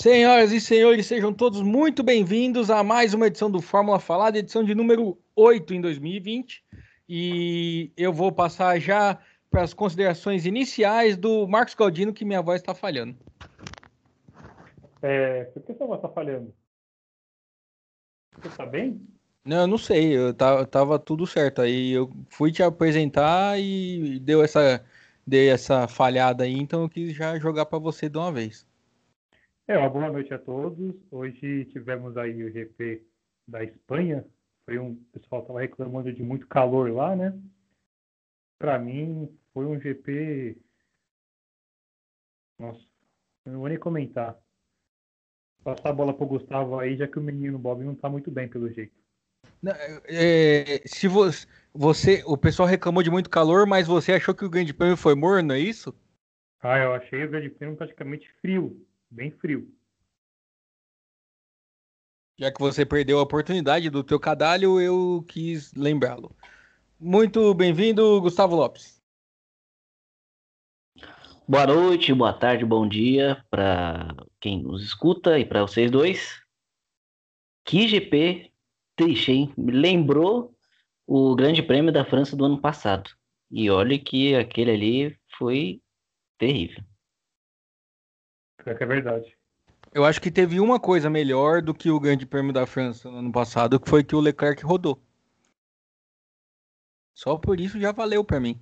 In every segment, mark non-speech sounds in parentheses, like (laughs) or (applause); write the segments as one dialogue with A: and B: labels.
A: Senhoras e senhores, sejam todos muito bem-vindos a mais uma edição do Fórmula Falada, edição de número 8 em 2020. E eu vou passar já para as considerações iniciais do Marcos Galdino, que minha voz está falhando.
B: É, por que sua voz está falhando? Você está bem?
A: Não, eu não sei, eu tava, tava, tudo certo. Aí eu fui te apresentar e deu essa, dei essa falhada aí, então eu quis já jogar para você de uma vez.
B: É, uma boa noite a todos. Hoje tivemos aí o GP da Espanha. Foi um, o pessoal estava reclamando de muito calor lá, né? Para mim foi um GP. Nossa, eu não vou nem comentar. Passar a bola pro Gustavo aí, já que o menino Bob não tá muito bem pelo jeito.
A: É, se você, você, o pessoal reclamou de muito calor, mas você achou que o Grande Prêmio foi morno, é isso?
B: Ah, eu achei o Grande Prêmio praticamente frio, bem frio.
A: Já que você perdeu a oportunidade do teu cadalho, eu quis lembrá-lo. Muito bem-vindo, Gustavo Lopes.
C: Boa noite, boa tarde, bom dia para quem nos escuta e para vocês dois. Que GP triste, hein? Me lembrou o Grande Prêmio da França do ano passado. E olha que aquele ali foi terrível.
B: É que é verdade.
A: Eu acho que teve uma coisa melhor do que o Grande Prêmio da França no ano passado, que foi que o Leclerc rodou. Só por isso já valeu para mim.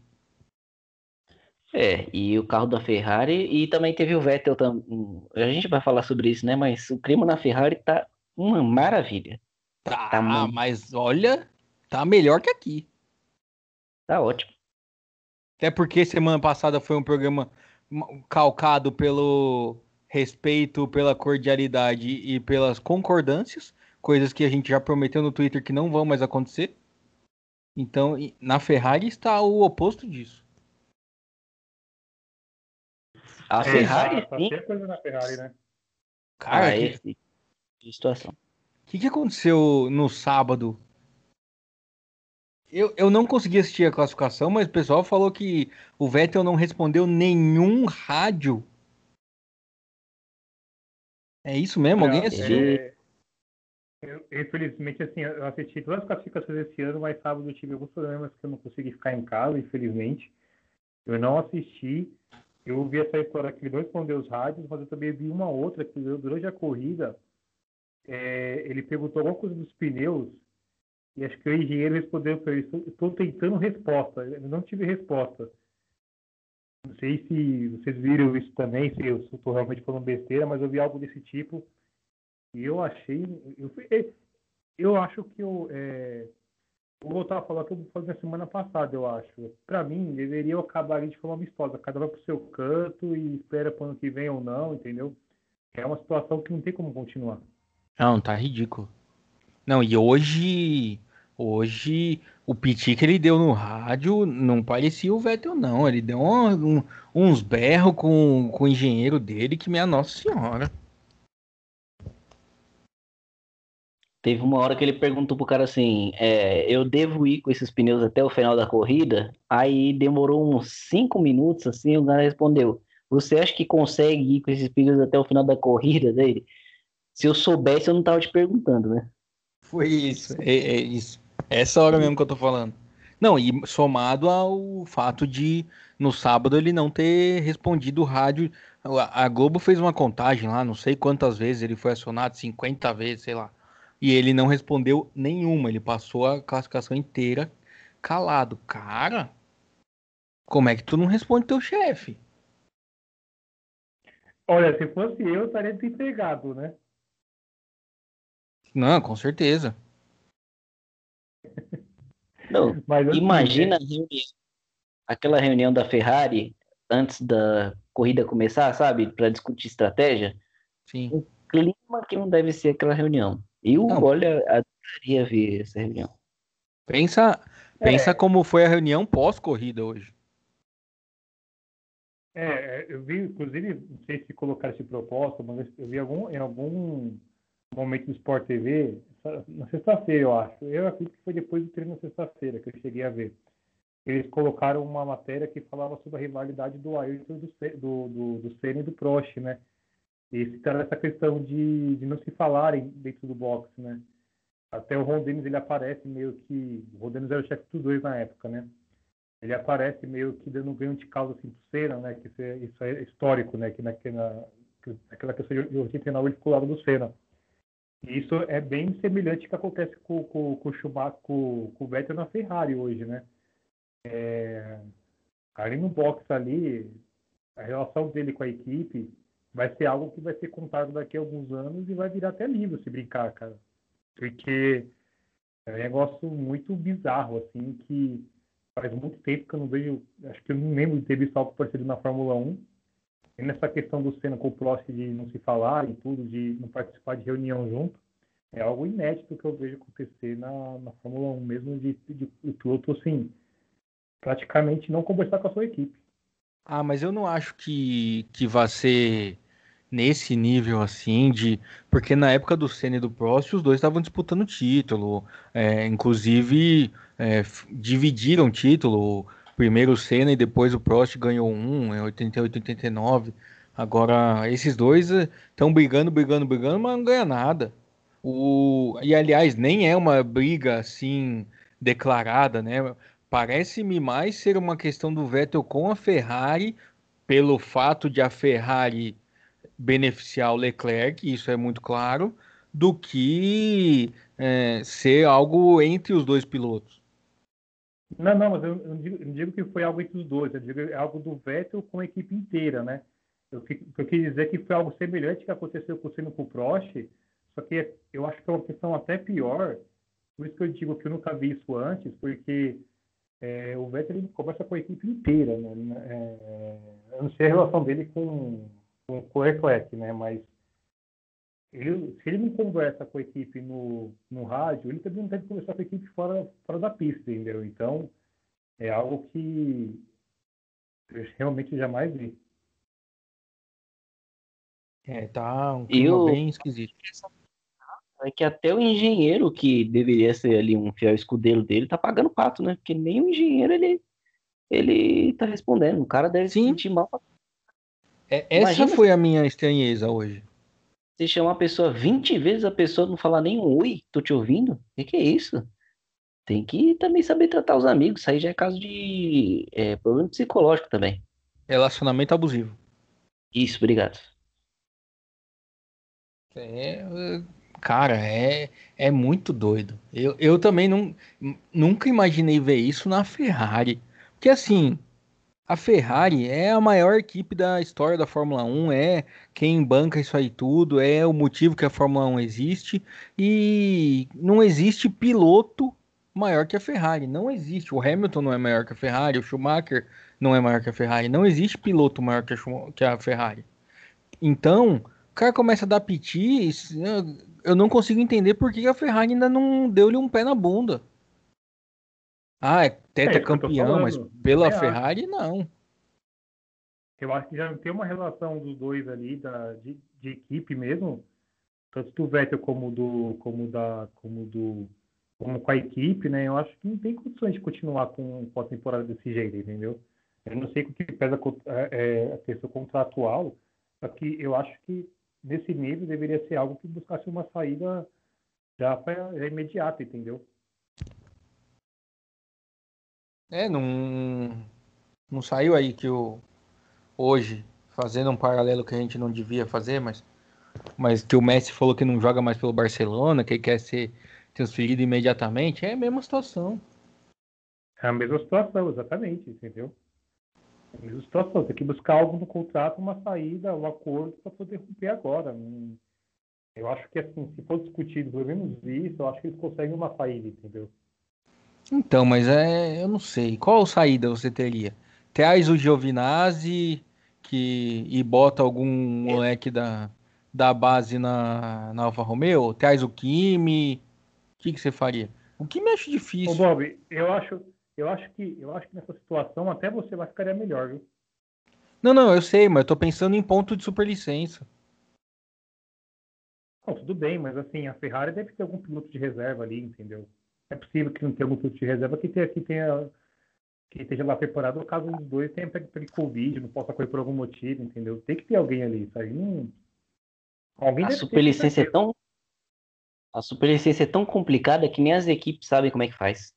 C: É, e o carro da Ferrari, e também teve o Vettel também. A gente vai falar sobre isso, né? Mas o clima na Ferrari tá uma maravilha.
A: Tá, tá mas olha, tá melhor que aqui.
C: Tá ótimo.
A: Até porque semana passada foi um programa calcado pelo respeito, pela cordialidade e pelas concordâncias, coisas que a gente já prometeu no Twitter que não vão mais acontecer. Então, na Ferrari está o oposto disso.
C: A é, Ferrari,
B: tá, tá coisa na Ferrari, né?
A: Cara, ah, que...
C: situação.
A: O que, que aconteceu no sábado? Eu, eu não consegui assistir a classificação, mas o pessoal falou que o Vettel não respondeu nenhum rádio. É isso mesmo? Alguém é, assistiu? É,
B: eu, infelizmente, assim, eu assisti todas as classificações esse ano, mas sábado eu tive alguns problemas que eu não consegui ficar em casa, infelizmente. Eu não assisti. Eu vi essa história que ele não respondeu os rádios, mas eu também vi uma outra que durante a corrida é, ele perguntou alguma coisa dos pneus e acho que o engenheiro respondeu para ele: estou tentando resposta. Eu não tive resposta. Não sei se vocês viram isso também, se eu estou realmente falando besteira, mas eu vi algo desse tipo e eu achei. Eu, é, eu acho que eu. É, vou voltar a falar que eu falei na semana passada, eu acho. Para mim, deveria acabar de forma amistosa. Cada um vai para o seu canto e espera para o ano que vem ou não, entendeu? É uma situação que não tem como continuar.
A: Não, tá ridículo. Não, e hoje. Hoje o piti que ele deu no rádio não parecia o Vettel, não. Ele deu um, um, uns berros com, com o engenheiro dele que, minha Nossa Senhora.
C: Teve uma hora que ele perguntou pro cara assim: é, eu devo ir com esses pneus até o final da corrida? Aí demorou uns 5 minutos assim. O cara respondeu: Você acha que consegue ir com esses pneus até o final da corrida dele? Se eu soubesse, eu não tava te perguntando, né?
A: Foi isso, é, é isso. Essa hora mesmo que eu tô falando. Não, e somado ao fato de no sábado ele não ter respondido o rádio. A Globo fez uma contagem lá, não sei quantas vezes ele foi acionado, 50 vezes, sei lá. E ele não respondeu nenhuma, ele passou a classificação inteira calado. Cara, como é que tu não responde teu chefe?
B: Olha, se fosse eu, eu estaria desempregado, né?
A: Não, com certeza.
C: Não, Mas, assim, imagina é... aquela reunião da Ferrari antes da corrida começar, sabe? Para discutir estratégia.
A: Sim.
C: O clima que não deve ser aquela reunião. Eu, não. olha, adoraria ver essa reunião.
A: Pensa, pensa é. como foi a reunião pós-corrida hoje.
B: É, eu vi, inclusive, não sei se colocar esse propósito, mas eu vi algum, em algum momento do Sport TV, na sexta-feira, eu acho. Eu acredito que foi depois do treino na sexta-feira que eu cheguei a ver. Eles colocaram uma matéria que falava sobre a rivalidade do Ayrton do, do, do, do Senna e do Prost, né? E citaram essa questão de, de não se falarem dentro do box, né? Até o Ron Dennis, ele aparece meio que... O Ron Dennis era o chefe dos dois na época, né? Ele aparece meio que dando um ganho de causa assim pro Senna, né? Que isso é, isso é histórico, né? Que naquela, naquela questão de 89 ele ficou do Senna. Isso é bem semelhante ao que acontece com, com, com o Schumacher, com, com o Vettel na Ferrari hoje, né? É, ali no box ali, a relação dele com a equipe vai ser algo que vai ser contado daqui a alguns anos e vai virar até livro se brincar, cara. Porque é um negócio muito bizarro, assim, que faz muito tempo que eu não vejo, acho que eu não lembro de ter visto algo parecido na Fórmula 1. E nessa questão do Senna com o Prost de não se falar e tudo, de não participar de reunião junto, é algo inédito que eu vejo acontecer na, na Fórmula 1 mesmo, de, de, de piloto, assim, praticamente não conversar com a sua equipe.
A: Ah, mas eu não acho que, que vai ser nesse nível assim de porque na época do Senna e do Prost os dois estavam disputando título é, inclusive é, dividiram título primeiro o Senna e depois o Prost ganhou um em 88 89 agora esses dois estão é, brigando brigando brigando mas não ganha nada. O e aliás nem é uma briga assim declarada né? Parece-me mais ser uma questão do Vettel com a Ferrari pelo fato de a Ferrari beneficiar o Leclerc, isso é muito claro, do que é, ser algo entre os dois pilotos.
B: Não, não, mas eu, não digo, não digo que foi algo entre os dois, eu digo é algo do Vettel com a equipe inteira, né? Eu, eu quis dizer que foi algo semelhante que aconteceu com o Senna com o Prost, só que eu acho que é uma questão até pior, por isso que eu digo que eu nunca vi isso antes, porque é, o Vettel ele conversa com a equipe inteira, né? É, eu não sei a relação dele com, com, com o Leclerc, né? Mas ele, se ele não conversa com a equipe no, no rádio, ele também não tem que conversar com a equipe fora, fora da pista, entendeu? Então, é algo que eu realmente jamais vi.
A: É, tá um clima eu... bem esquisito.
C: É que até o engenheiro, que deveria ser ali um fiel escudeiro dele, tá pagando pato, né? Porque nem o engenheiro ele, ele tá respondendo. O cara deve Sim. se sentir mal pra
A: é, essa Imagina foi a minha estranheza hoje.
C: Você chamar a pessoa 20 vezes, a pessoa não falar nem um oi, tô te ouvindo? O que, que, é isso? Tem que também saber tratar os amigos. Isso aí já é caso de é, problema psicológico também.
A: Relacionamento abusivo.
C: Isso, obrigado.
A: É, cara, é, é muito doido. Eu, eu também não, nunca imaginei ver isso na Ferrari. Porque assim, a Ferrari é a maior equipe da história da Fórmula 1, é quem banca isso aí tudo, é o motivo que a Fórmula 1 existe e não existe piloto maior que a Ferrari, não existe. O Hamilton não é maior que a Ferrari, o Schumacher não é maior que a Ferrari, não existe piloto maior que a, que a Ferrari. Então, o cara começa a dar piti, eu não consigo entender por que a Ferrari ainda não deu-lhe um pé na bunda. Ah, é tetracampeão, é mas pela é, Ferrari, não.
B: Eu acho que já tem uma relação dos dois ali, da, de, de equipe mesmo, tanto do Vettel como do, como da, como do, como com a equipe, né? Eu acho que não tem condições de continuar com, com a temporada desse jeito, entendeu? Eu não sei o que pesa é, é, a questão contratual, só que eu acho que nesse nível deveria ser algo que buscasse uma saída já, pra, já imediata, entendeu?
A: É, não, não saiu aí que o hoje, fazendo um paralelo que a gente não devia fazer, mas, mas que o Messi falou que não joga mais pelo Barcelona, que quer ser transferido imediatamente, é a mesma situação.
B: É a mesma situação, exatamente, entendeu? É a mesma situação, tem que buscar algo no contrato, uma saída, um acordo para poder romper agora. Eu acho que assim, se for discutido pelo menos isso, eu acho que eles conseguem uma saída, entendeu?
A: Então, mas é, eu não sei. Qual saída você teria? Traz o Giovinazzi que, e bota algum moleque da, da base na, na Alfa Romeo? Traz o Kimi? O que, que você faria? O Kimi acho difícil. Ô,
B: Bob, eu acho, eu acho que eu acho que nessa situação até você vai ficar melhor, viu?
A: Não, não, eu sei, mas eu tô pensando em ponto de superlicença.
B: Não, tudo bem, mas assim, a Ferrari deve ter algum piloto de reserva ali, entendeu? É possível que não tenha algum piloto de reserva que tenha, que tenha que esteja lá preparado, caso dos dois tenha pego Covid, não possa correr por algum motivo, entendeu? Tem que ter alguém ali, isso aí não,
C: a superlicência é tão a superlicência é tão complicada que nem as equipes sabem como é que faz.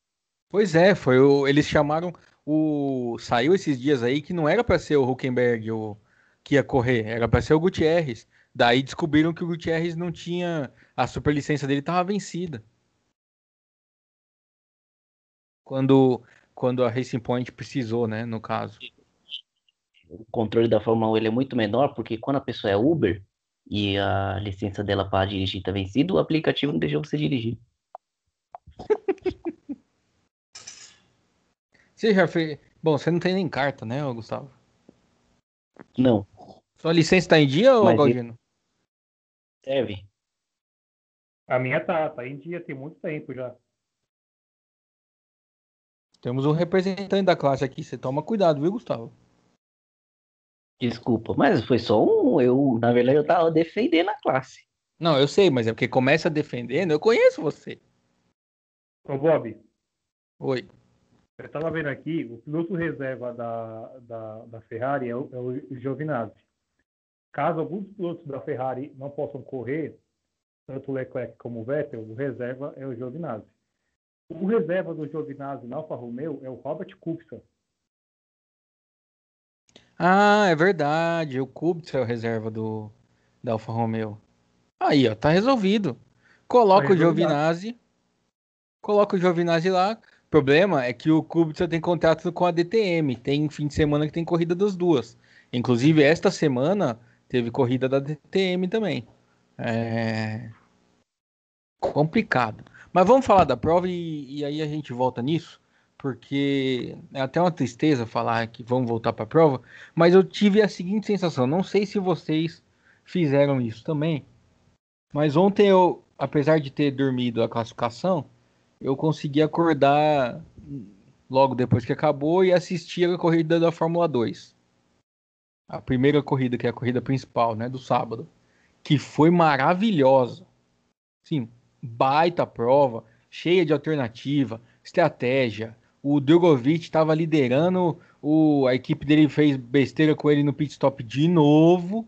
A: Pois é, foi o, eles chamaram o saiu esses dias aí que não era para ser o Huckenberg o que ia correr, era para ser o Gutierrez. Daí descobriram que o Gutierrez não tinha a superlicença dele estava vencida. Quando quando a Racing Point precisou, né, no caso.
C: O controle da Fórmula 1 ele é muito menor porque quando a pessoa é Uber e a licença dela para dirigir está vencida, o aplicativo não deixou você dirigir. (laughs)
A: Você já fez. Bom, você não tem nem carta, né, Gustavo?
C: Não.
A: Sua licença está em dia ou, Galdino?
C: Serve.
B: A minha tá, tá em dia, tem muito tempo já.
A: Temos um representante da classe aqui, você toma cuidado, viu, Gustavo?
C: Desculpa, mas foi só um. Eu, na verdade, eu tava defendendo a classe.
A: Não, eu sei, mas é porque começa defendendo, eu conheço você.
B: Ô, Bob.
A: Oi.
B: Eu estava vendo aqui, o piloto reserva da, da, da Ferrari é o, é o Giovinazzi. Caso alguns pilotos da Ferrari não possam correr, tanto o Leclerc como o Vettel, o reserva é o Giovinazzi. O reserva do Giovinazzi na Alfa Romeo é o Robert Kubica.
A: Ah, é verdade. O Kubica é o reserva do, da Alfa Romeo. Aí, ó, tá resolvido. Coloca tá o Giovinazzi. Coloca o Giovinazzi lá problema é que o Kubica tem contrato com a DTM. Tem fim de semana que tem corrida das duas. Inclusive, esta semana teve corrida da DTM também. É complicado. Mas vamos falar da prova e, e, aí a gente volta nisso, porque é até uma tristeza falar que vamos voltar para a prova, mas eu tive a seguinte sensação, não sei se vocês fizeram isso também, mas ontem eu, apesar de ter dormido a classificação, eu consegui acordar logo depois que acabou e assistir a corrida da Fórmula 2. A primeira corrida, que é a corrida principal, né, do sábado, que foi maravilhosa. Sim, baita prova, cheia de alternativa, estratégia. O Drogovic estava liderando, o, a equipe dele fez besteira com ele no pit stop de novo.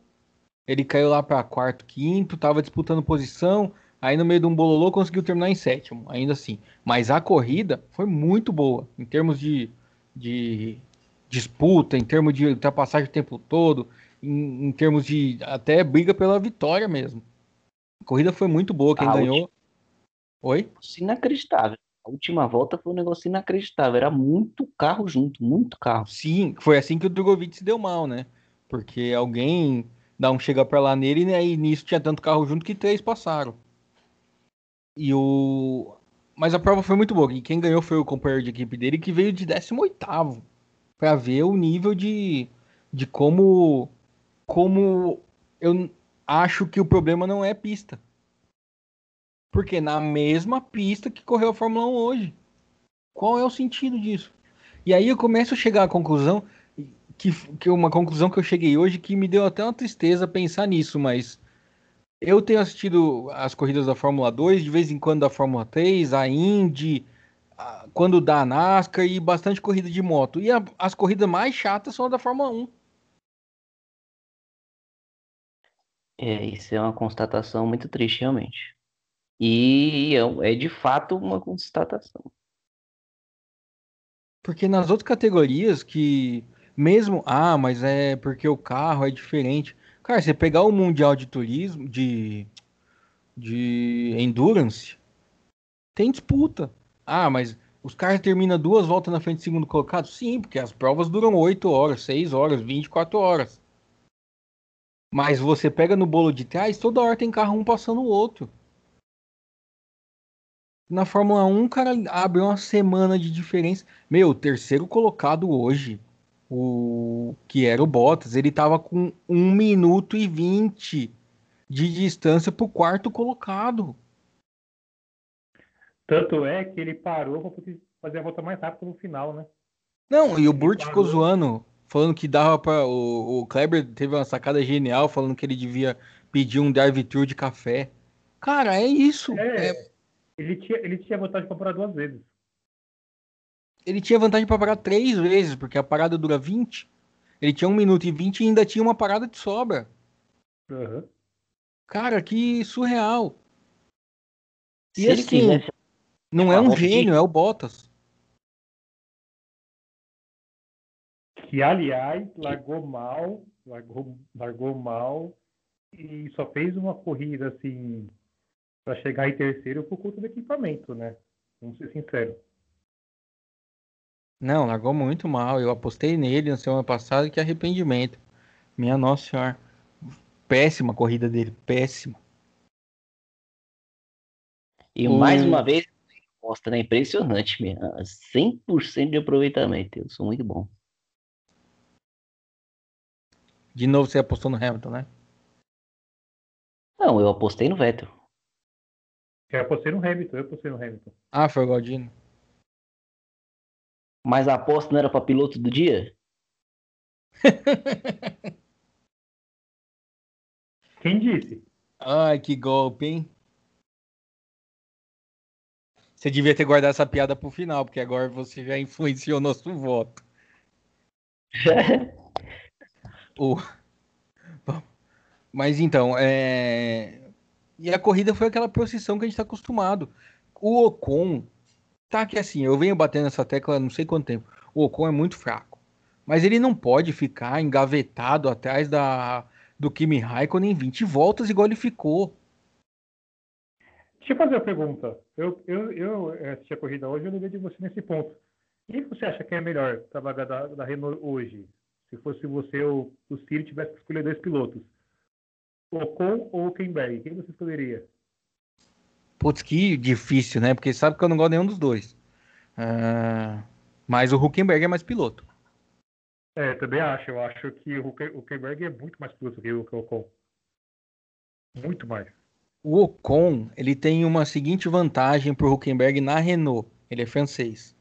A: Ele caiu lá para quarto, quinto, estava disputando posição. Aí no meio de um bololô conseguiu terminar em sétimo, ainda assim. Mas a corrida foi muito boa, em termos de, de disputa, em termos de ultrapassagem o tempo todo, em, em, termos de até briga pela vitória mesmo. A corrida foi muito boa, quem a ganhou. Oi?
C: Inacreditável. A última volta foi um negócio inacreditável. Era muito carro junto, muito carro.
A: Sim, foi assim que o Drogovic se deu mal, né? Porque alguém dá um chega pra lá nele e aí nisso tinha tanto carro junto que três passaram. E o. Mas a prova foi muito boa. E quem ganhou foi o companheiro de equipe dele, que veio de 18 para ver o nível de, de como. Como eu acho que o problema não é pista. Porque na mesma pista que correu a Fórmula 1 hoje. Qual é o sentido disso? E aí eu começo a chegar à conclusão que, que uma conclusão que eu cheguei hoje que me deu até uma tristeza pensar nisso, mas eu tenho assistido as corridas da Fórmula 2, de vez em quando da Fórmula 3, a Indy, a, quando dá a NASCAR e bastante corrida de moto. E a, as corridas mais chatas são a da Fórmula 1.
C: É, isso é uma constatação muito triste, realmente. E é, é de fato uma constatação.
A: Porque nas outras categorias que mesmo, ah, mas é porque o carro é diferente. Cara, você pegar o Mundial de Turismo, de, de Endurance, tem disputa. Ah, mas os caras terminam duas voltas na frente do segundo colocado? Sim, porque as provas duram 8 horas, 6 horas, 24 horas. Mas você pega no bolo de trás, toda hora tem carro um passando o outro. Na Fórmula 1, o cara abre uma semana de diferença. Meu, terceiro colocado hoje o que era o Bottas, ele estava com 1 minuto e 20 de distância para o quarto colocado.
B: Tanto é que ele parou para fazer a volta mais rápida no final, né?
A: Não, e o Burt ficou zoando, falando que dava para o, o Kleber teve uma sacada genial, falando que ele devia pedir um drive-thru de café. Cara, é isso.
B: É, é... Ele, tinha, ele tinha vantagem para parar duas vezes
A: ele tinha vantagem para parar três vezes, porque a parada dura 20. Ele tinha 1 minuto e 20 e ainda tinha uma parada de sobra.
B: Uhum.
A: Cara, que surreal.
C: Se
A: E
C: ele
A: assim,
C: quisesse.
A: não é um gênio, é o Bottas.
B: Que, aliás, largou mal, largou, largou mal e só fez uma corrida assim para chegar em terceiro por conta do equipamento, né? Vamos ser sinceros.
A: Não, largou muito mal. Eu apostei nele na semana passada, que arrependimento. Minha nossa senhora. Péssima a corrida dele, péssima.
C: E
A: O-
C: mais uma vez, mostra, né? Impressionante mesmo. 100% de aproveitamento. Eu sou muito bom.
A: De novo você apostou no Hamilton, né?
C: Não, eu apostei no Vettel.
B: Eu apostei no Hamilton, eu apostei no Hamilton.
A: Ah, foi o Galdino.
C: Mas a aposta não era para piloto do dia? (laughs)
B: Quem disse?
A: Ai, que golpe, hein? Você devia ter guardado essa piada pro final, porque agora você já influenciou nosso voto. (laughs) O- Bom, Mas então, é... E a corrida foi aquela procissão que a gente tá acostumado. O Ocon, tá que assim, eu venho batendo essa tecla não sei quanto tempo. O Ocon é muito fraco. Mas ele não pode ficar engavetado atrás da... do Kimi Raikkonen em 20 voltas igual ele ficou.
B: Deixa eu fazer uma pergunta. Eu, eu, eu eh, assisti a corrida hoje e eu lembrei de você nesse ponto. Quem você acha que é melhor trabalhar da, da Renault hoje? Se fosse você ou o Ciro tivesse que escolher dois pilotos. Ocon ou Hülkenberg? Quem você escolheria?
A: Putz, que difícil, né? Porque sabe que eu não gosto de nenhum dos dois. Ah, Mas o Huckenberg é mais piloto.
B: É, também acho. Eu acho que o o Hülkenberg é muito mais piloto que o o Ocon. Muito mais.
A: O Ocon, ele tem uma seguinte vantagem pro Huckenberg na Renault. Ele é francês.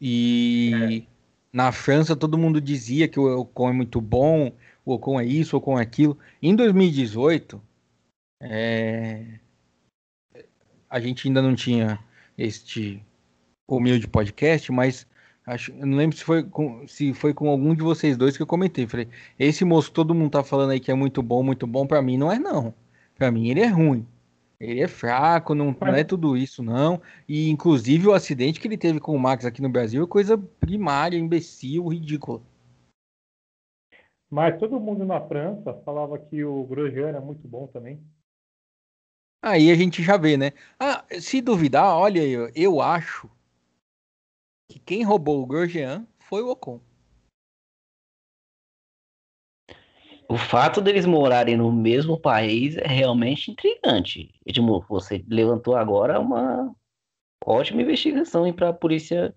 A: E na França todo mundo dizia que o Ocon é muito bom, o Ocon é isso, o Ocon é aquilo. Em 2018, é, a gente ainda não tinha este humilde podcast, mas acho, eu não lembro se foi, com, se foi com algum de vocês dois que eu comentei. Falei, esse moço todo mundo tá falando aí que é muito bom, muito bom, pra mim não é não. Pra mim ele é ruim. Ele é fraco, não, não é tudo isso, não. E inclusive o acidente que ele teve com o Max aqui no Brasil é coisa primária, imbecil, ridícula.
B: Mas todo mundo na França falava que o Grosjean era muito bom também.
A: Aí a gente já vê, né? Ah, se duvidar, olha aí, eu, eu acho que quem roubou o Grosjean foi o Ocon.
C: O fato deles morarem no mesmo país é realmente intrigante. Edmundo, você levantou agora uma ótima investigação para a polícia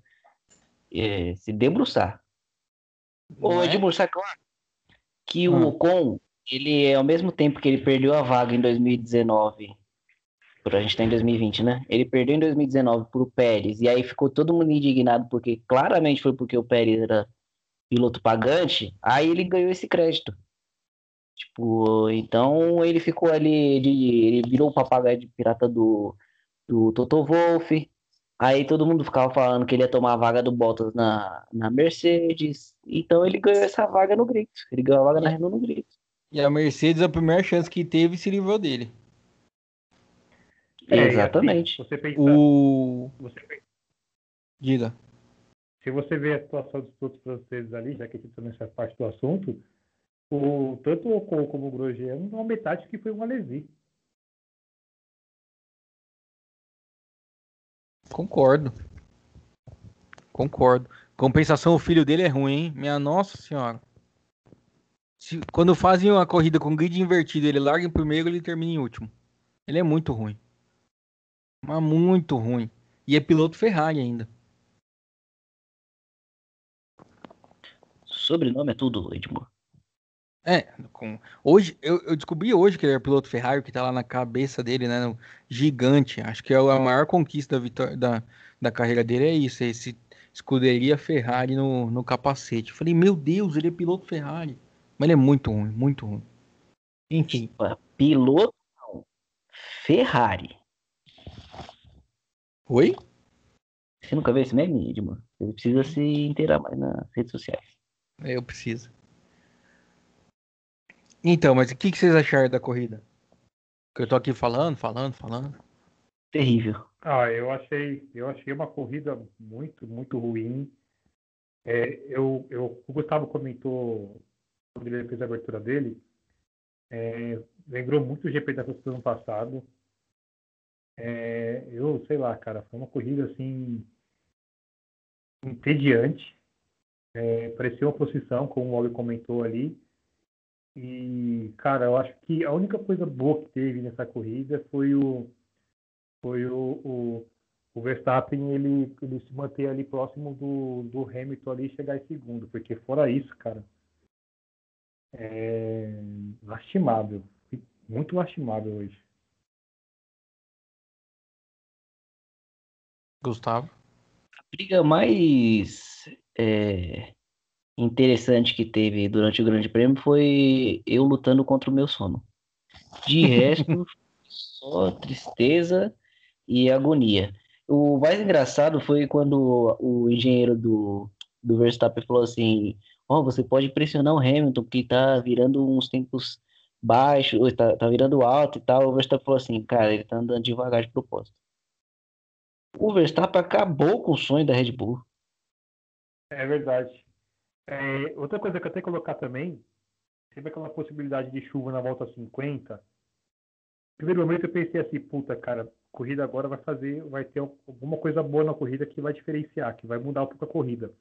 C: eh, se debruçar. Ô,
A: Não é?
C: Edmundo, sabe claro que
A: Ah.
C: o Ocon, ele, ao mesmo tempo que ele perdeu a vaga em 2019, por a gente tá em 2020, né? Ele perdeu em 2019 pro Pérez, e aí ficou todo mundo indignado, porque claramente foi porque o Pérez era piloto pagante, aí ele ganhou esse crédito. Tipo, então ele ficou ali, de, ele virou o papagaio de pirata do, do Toto Wolff. Aí todo mundo ficava falando que ele ia tomar a vaga do Bottas na, na Mercedes. Então ele ganhou essa vaga no grito. Ele ganhou a vaga na Renault no grito.
A: E a Mercedes, a primeira chance que teve, se livrou dele.
B: É, assim,
C: Exatamente.
B: você pensa,
A: O.
B: você pensa-
A: Diga.
B: se você vê a situação dos pilotos franceses ali, já que a gente também faz parte do assunto, o, tanto o Ocon como o Grosjean não metade que foi um Alesi.
A: Concordo. Concordo. Compensação, o filho dele é ruim, hein? Minha nossa senhora. Se- quando fazem uma corrida com grid invertido, ele larga em primeiro, ele termina em último. Ele é muito ruim. Mas muito ruim. E é piloto Ferrari ainda.
C: Sobrenome é tudo, Edmur.
A: É, com... hoje eu, eu descobri hoje que ele é piloto Ferrari, que tá lá na cabeça dele, né? no- Gigante. Acho que é a maior conquista da, vitó- da, da carreira dele é isso, é esse escuderia Ferrari no, no capacete. Eu falei, meu Deus, ele é piloto Ferrari. Mas ele é muito ruim, muito ruim. Enfim,
C: Piloto. Ferrari.
A: oi?
C: Você nunca viu esse meme, Edmur? Você precisa se inteirar mais nas redes sociais.
A: Eu preciso. Então, mas o que, que vocês acharam da corrida? Que eu tô aqui falando, falando, falando.
C: Terrível.
B: Ah, eu achei, eu achei uma corrida muito, muito ruim. É, eu, eu, o Gustavo comentou quando ele fez a abertura dele, é, lembrou muito o GP da do ano passado. É, eu sei lá, cara, foi uma corrida assim entediante. É, parecia uma posição, como o Oli comentou ali. E, cara, eu acho que a única coisa boa que teve nessa corrida foi o foi o, o, o Verstappen ele, ele se manter ali próximo do, do Hamilton ali e chegar em segundo, porque fora isso, cara, é lastimável, muito lastimável hoje.
A: Gustavo?
C: A briga mais é, interessante que teve durante o Grande Prêmio foi eu lutando contra o meu sono. De resto, (laughs) só tristeza e agonia. O mais engraçado foi quando o engenheiro do, do Verstappen falou assim: Ó, oh, você pode pressionar o Hamilton, que tá virando uns tempos baixos, tá, tá virando alto e tal. O Verstappen falou assim: Cara, ele tá andando devagar de propósito. O Verstappen acabou com o sonho da Red Bull.
B: É verdade. É, outra coisa que eu tenho que colocar também, teve aquela possibilidade de chuva na volta 50. primeiro momento eu pensei assim, puta, cara, corrida agora vai fazer, vai ter alguma coisa boa na corrida que vai diferenciar, que vai mudar um pouco a corrida.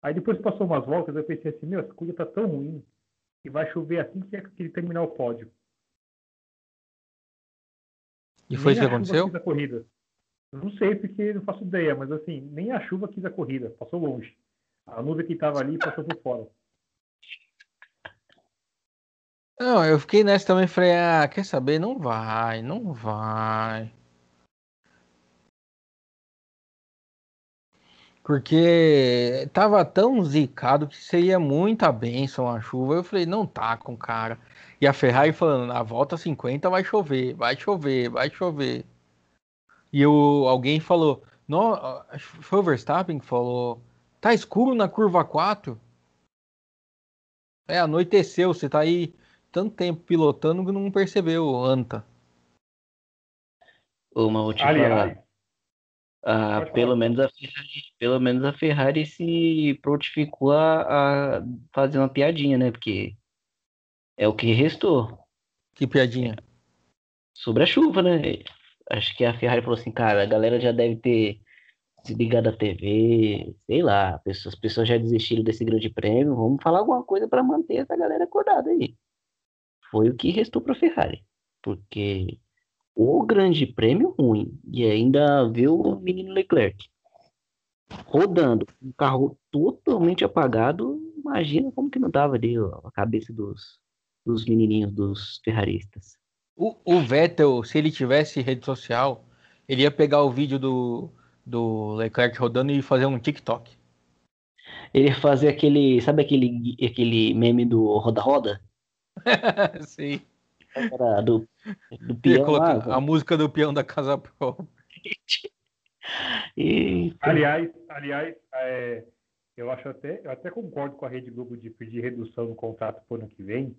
B: Aí depois passou umas voltas, eu pensei assim, meu, essa corrida tá tão ruim que vai chover assim que ele terminar o pódio.
A: E foi isso que aconteceu?
B: Não sei porque não faço ideia, mas assim, nem a chuva quis a corrida, passou longe. A nuvem que estava ali passou por fora.
A: Não, eu fiquei nessa também, falei, ah, quer saber? Não vai, não vai. Porque tava tão zicado que seria muita bênção a chuva. Eu falei, não tá com cara. E a Ferrari falando, na volta 50 vai chover, vai chover, vai chover. E eu, alguém falou, não, foi o Verstappen que falou, Tá escuro na curva 4? É, anoiteceu. Você tá aí tanto tempo pilotando que não percebeu, Anta.
C: Uma última falar. Ah, pelo, menos a Ferrari, pelo menos a Ferrari se prontificou a, a fazer uma piadinha, né? Porque é o que restou.
A: Que piadinha?
C: Sobre a chuva, né? Acho que a Ferrari falou assim, cara, a galera já deve ter desligar da TV, sei lá, as pessoas já desistiram desse grande prêmio, vamos falar alguma coisa para manter essa galera acordada aí. Foi o que restou para Ferrari, porque o grande prêmio ruim e ainda viu o menino Leclerc rodando, um carro totalmente apagado, imagina como que não tava ali a cabeça dos, dos menininhos, dos ferraristas.
A: O, o Vettel, se ele tivesse rede social, ele ia pegar o vídeo do, do Leclerc rodando e fazer um TikTok.
C: Ele fazer aquele, sabe aquele, aquele meme do roda-roda? (laughs)
A: Sim.
C: Era do, do peão
A: lá, A música do peão da Casa Pro. (laughs)
B: e... Aliás, aliás é, eu acho até, eu até concordo com a Rede Globo de pedir redução no contrato para o ano que vem,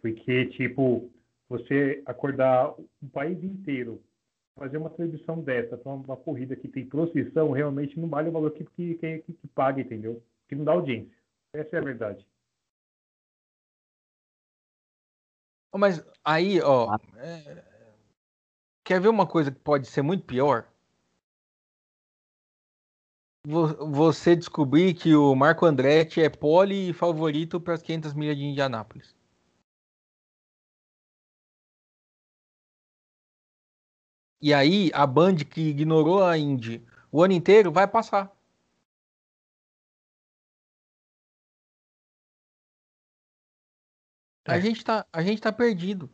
B: porque, tipo, você acordar um país inteiro fazer uma transmissão dessa uma, uma, corrida que tem procissão realmente não vale o valor que, que, que, que paga, entendeu? Que não dá audiência. Essa é a verdade.
A: Mas aí, ó, é... quer ver uma coisa que pode ser muito pior? Você descobrir que o Marco Andretti é pole favorito para as 500 milhas de Indianápolis. E aí a Band que ignorou a Indy o ano inteiro vai passar. É. A gente tá, a gente tá perdido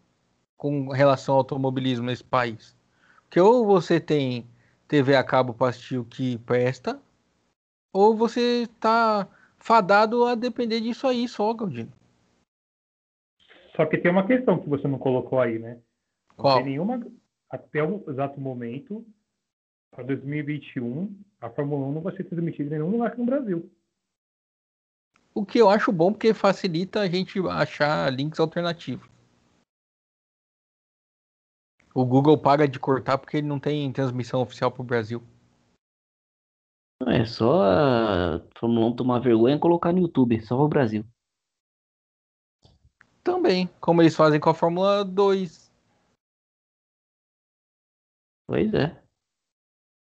A: com relação ao automobilismo nesse país. Porque ou você tem TV a cabo para assistir o que presta, ou você tá fadado a depender disso aí só, Galdino.
B: Só que tem uma questão que você não colocou aí, né? Não
A: Qual?
B: tem nenhuma, até o exato momento, para 2021, a Fórmula 1 não vai ser transmitida em nenhum lugar aqui no Brasil.
A: O que eu acho bom porque facilita a gente achar links alternativos. O Google paga de cortar porque ele não tem transmissão oficial para o Brasil.
C: É só a Fórmula 1 tomar vergonha e colocar no YouTube, só o Brasil.
A: Também, como eles fazem com a Fórmula 2.
C: Pois é.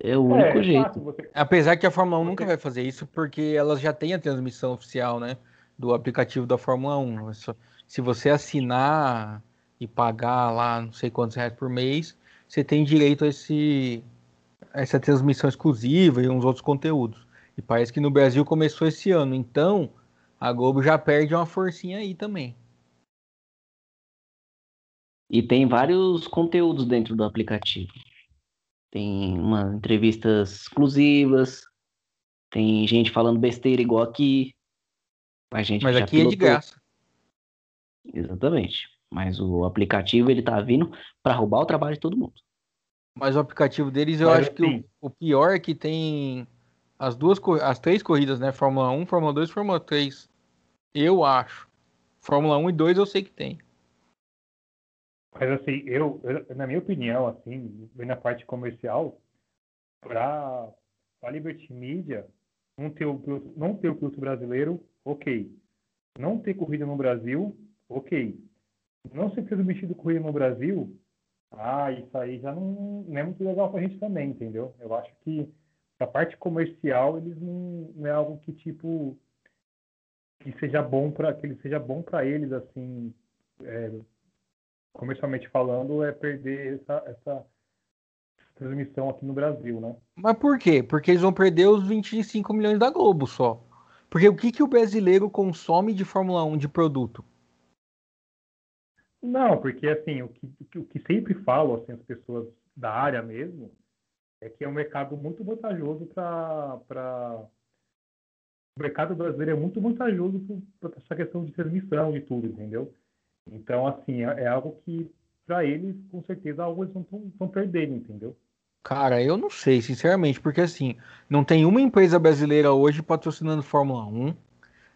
C: É o único
B: é,
C: jeito.
B: você-
A: Apesar que a Fórmula 1 nunca vai fazer isso porque elas já têm a transmissão oficial, né? Do aplicativo da Fórmula 1. É só- Se você assinar e pagar lá não sei quantos reais por mês, você tem direito a esse, a essa transmissão exclusiva e uns outros conteúdos. E parece que no Brasil começou esse ano. Então, a Globo já perde uma forcinha aí também.
C: E tem vários conteúdos dentro do aplicativo. Tem umas entrevistas exclusivas, tem gente falando besteira igual aqui. A gente
A: Mas aqui é de
C: pilotou.
A: graça.
C: Exatamente. Mas o aplicativo ele tá vindo para roubar o trabalho de todo mundo.
A: Mas o aplicativo deles, eu
B: Mas
A: acho que
B: assim-
A: o, o pior é que tem as duas, as três corridas, né? Fórmula 1, Fórmula 2 e Fórmula 3. Eu acho. Fórmula 1 e 2 eu sei que tem.
B: Mas assim, eu, eu- na minha opinião, assim, vendo a parte comercial, para a Liberty Media não ter, o, não ter o piloto brasileiro, ok. Não ter corrida no Brasil, ok. Não ser transmitido corrida no Brasil, ah, isso aí já não, não é muito legal pra gente também, entendeu? Eu acho que a parte comercial, eles não, não é algo que, tipo, que seja bom para que ele seja bom para eles, assim, é, comercialmente falando, é perder essa, essa transmissão aqui no Brasil, né?
A: Mas por quê? Porque eles vão perder os 25 milhões da Globo só. Porque o que, que o brasileiro consome de Fórmula 1 de produto?
B: Não, porque assim, o que, o que- sempre falam assim, as pessoas da área mesmo é que é um mercado muito vantajoso para. O mercado brasileiro é muito vantajoso para essa questão de transmissão de tudo, entendeu? Então, assim, é, é algo que, para eles, com certeza, algo eles não estão perdendo, entendeu?
A: Cara, eu não sei, sinceramente, porque assim, não tem uma empresa brasileira hoje patrocinando Fórmula 1,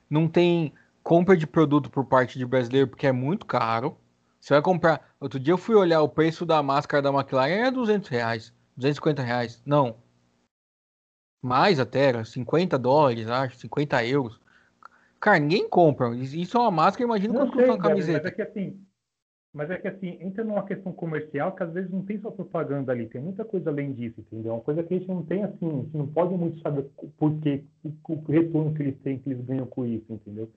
A: não tem compra de produto por parte de brasileiro porque é muito caro. Você vai comprar. Outro dia eu fui olhar o preço da máscara da McLaren é 200 reais, 250 reais. Não. Mais até, era 50 dólares, acho, 50 euros. Cara, ninguém compra. Isso é uma máscara, imagina
B: Não
A: quanto
B: sei,
A: uma
B: Gabi, mas
A: camiseta.
B: é que assim, mas é que assim, entra numa questão comercial que às vezes não tem só propaganda ali, tem muita coisa além disso, entendeu? É uma coisa que a gente não tem assim, a gente não pode muito saber o porquê, o, o retorno que eles têm, que eles ganham com isso, entendeu?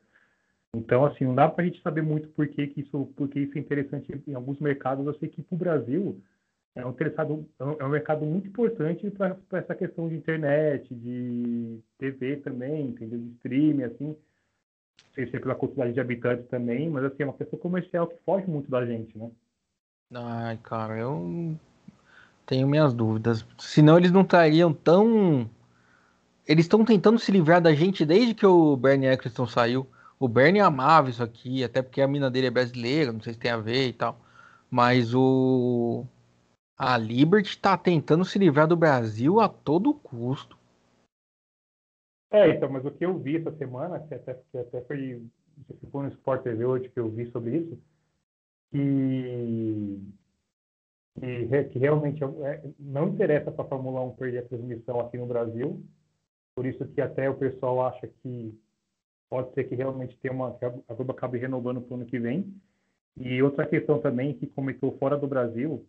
B: Então, assim, não dá pra gente saber muito por que, que isso, porque isso é interessante em alguns mercados. Eu sei que pro Brasil é um, interessado, é um- é mercado muito importante para essa questão de internet, de TV também, entendeu? De streaming, assim sei se é pela quantidade de habitantes também, mas assim, é uma questão comercial que foge muito da gente, né?
A: Ai, cara, eu tenho minhas dúvidas. Senão eles não estariam tão. Eles estão tentando se livrar da gente desde que o Bernie Eccleston saiu. O Bernie amava isso aqui, até porque a mina dele é brasileira, não sei se tem a ver e tal. Mas o. A Liberty tá tentando se livrar do Brasil a todo custo.
B: É, então, mas o que eu vi essa semana, que até, que até foi, se foi no Sport TV hoje que eu vi sobre isso, que, que, que realmente é- não interessa para a Fórmula 1 perder a transmissão aqui no Brasil, por isso que até o pessoal acha que pode ser que realmente tenha uma, que a Globo acabe renovando para o ano que vem. E outra questão também que comentou fora do Brasil,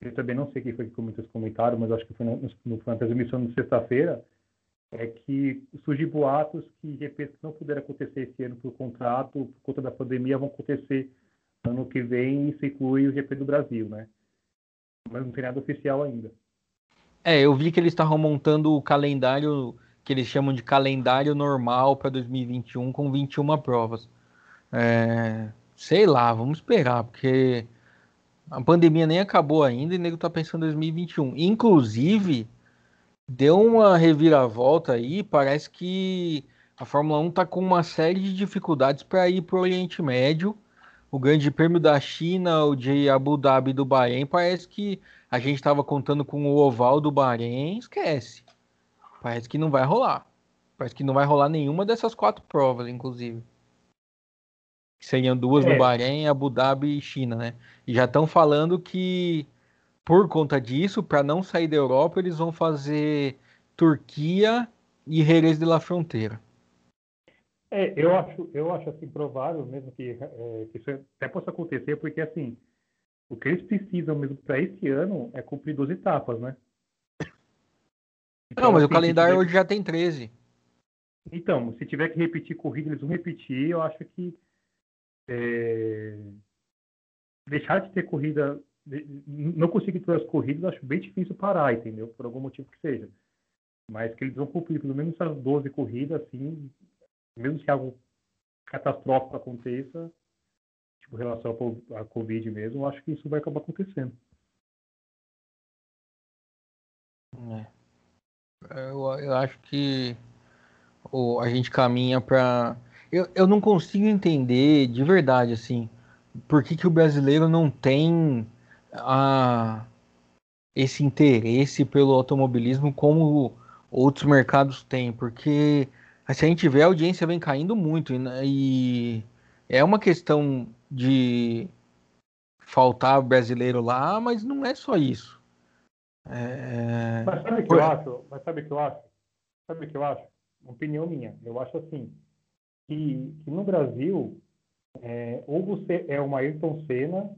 B: eu também não sei quem foi que comentou esse comentário, mas acho que foi na transmissão de sexta-feira, é que surgiu boatos que que não puderam acontecer esse ano por contrato, por conta da pandemia, vão acontecer ano que vem, e isso inclui o GP do Brasil, né? Mas não tem nada oficial ainda.
A: É, eu vi que eles estavam montando o calendário que eles chamam de calendário normal para 2021 com 21 provas. É, sei lá, vamos esperar, porque a pandemia nem acabou ainda e o nego tá pensando em 2021. Inclusive, deu uma reviravolta aí, parece que a Fórmula 1 tá com uma série de dificuldades para ir para o Oriente Médio. O Grande Prêmio da China, o de Abu Dhabi do Bahrein, parece que a gente estava contando com o oval do Bahrein, esquece. Parece que não vai rolar. Parece que não vai rolar nenhuma dessas quatro provas, inclusive. Seriam duas
B: É.
A: no Bahrein, Abu Dhabi e China, né? E já estão falando que, por conta disso, para não sair da Europa, eles vão fazer Turquia e Jerez de la Fronteira.
B: É, eu acho, eu acho assim provável mesmo que, é, que isso até possa acontecer, porque assim, o que eles precisam mesmo para esse ano é cumprir 12 etapas, né?
A: Não, mas o
B: assim, se
A: calendário
B: tiver-
A: hoje já tem 13.
B: Então, se tiver que repetir corrida, eles vão repetir. Eu acho que é, deixar de ter corrida, não conseguir todas as corridas, acho bem difícil parar, entendeu? Por algum motivo que seja. Mas que eles vão cumprir pelo menos essas 12 corridas, assim, mesmo se algo catastrófico aconteça, tipo, em relação à Covid mesmo, acho que isso vai acabar acontecendo.
A: É. Eu, eu acho que a gente caminha para. Eu, eu não consigo entender de verdade, assim, por que, que o brasileiro não tem a, esse interesse pelo automobilismo como outros mercados têm. Porque se a gente vê, a audiência vem caindo muito. E, e é uma questão de faltar brasileiro lá, mas não é só isso. É...
B: Mas sabe o que eu acho? Mas sabe o que eu acho? Sabe o que eu acho? Uma opinião minha. Eu acho assim, que, que no Brasil, é, ou você é uma Ayrton Senna,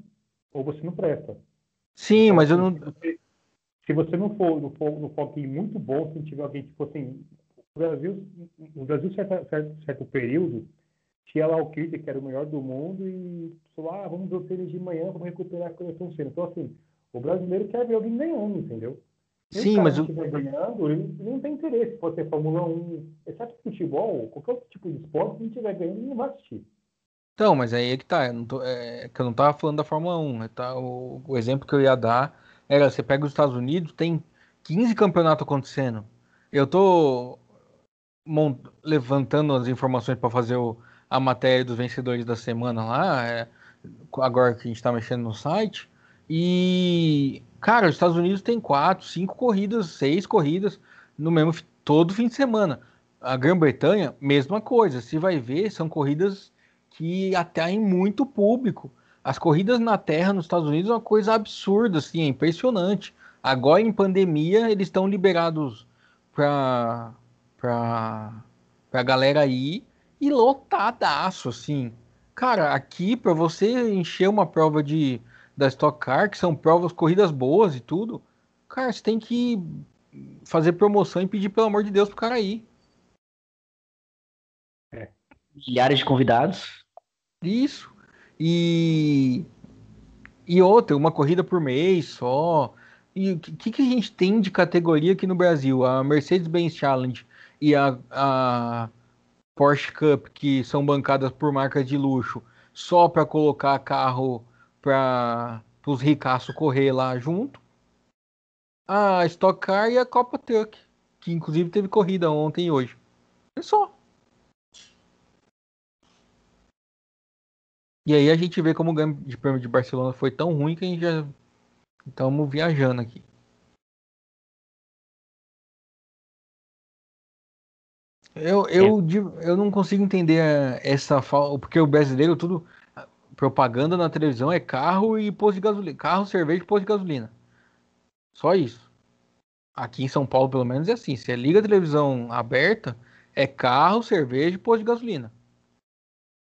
B: ou você não presta.
A: Sim,
B: Então,
A: mas eu não.
B: Se você, se você não for no for, no foco muito bom, se tiver alguém, tipo assim, o Brasil, no Brasil, certo, certo, certo período, tinha lá o Kirk, que era o melhor do mundo, e falou, ah, vamos ver o tênis de manhã, vamos recuperar a Ayrton Senna. Então, assim, o brasileiro quer ver alguém ganhando, entendeu?
A: Sim,
B: o
A: mas o-
B: estiver ganhando, ele ele não tem interesse. Pode ser Fórmula 1, exceto futebol, qualquer outro tipo de esporte, se não estiver ganhando, ele não vai assistir.
A: Então, mas aí é que tá. Eu tô, é, que eu não tava falando da Fórmula 1. né, Tá? O, o exemplo que eu ia dar era: você pega os Estados Unidos, tem 15 campeonatos acontecendo. Eu tô mon- levantando as informações para fazer o- a matéria dos vencedores da semana lá, é, agora que a gente tá mexendo no site. E, cara, os Estados Unidos tem quatro, cinco corridas, seis corridas no mesmo todo fim de semana. A Grã-Bretanha, mesma coisa. Se vai ver, são corridas que atraem muito público. As corridas na terra nos Estados Unidos é uma coisa absurda, assim, é impressionante. Agora em pandemia eles estão liberados para para para galera ir e lotadaço, assim. Cara, aqui para você encher uma prova de da Stock Car, que são provas corridas boas e tudo, cara, você tem que fazer promoção e pedir pelo amor de Deus pro cara ir.
C: Milhares de convidados.
A: Isso. E e outra, uma corrida por mês só. E o que, que a gente tem de categoria aqui no Brasil? A Mercedes-Benz Challenge e a, a Porsche Cup, que são bancadas por marcas de luxo, só para colocar carro para os ricaços correr lá junto. A Stock Car e a Copa Truck, que inclusive teve corrida ontem e hoje. É só. E aí a gente vê como o Grande de Prêmio de Barcelona foi tão ruim que a gente já estamos viajando aqui. Eu, eu, de- eu não consigo entender eh, essa falta, porque o brasileiro tudo propaganda na televisão é carro e posto de gasolina, carro, cerveja e posto de gasolina. Só isso. Aqui em São Paulo, pelo menos, é assim. Você liga a televisão aberta, é carro, cerveja e posto de gasolina.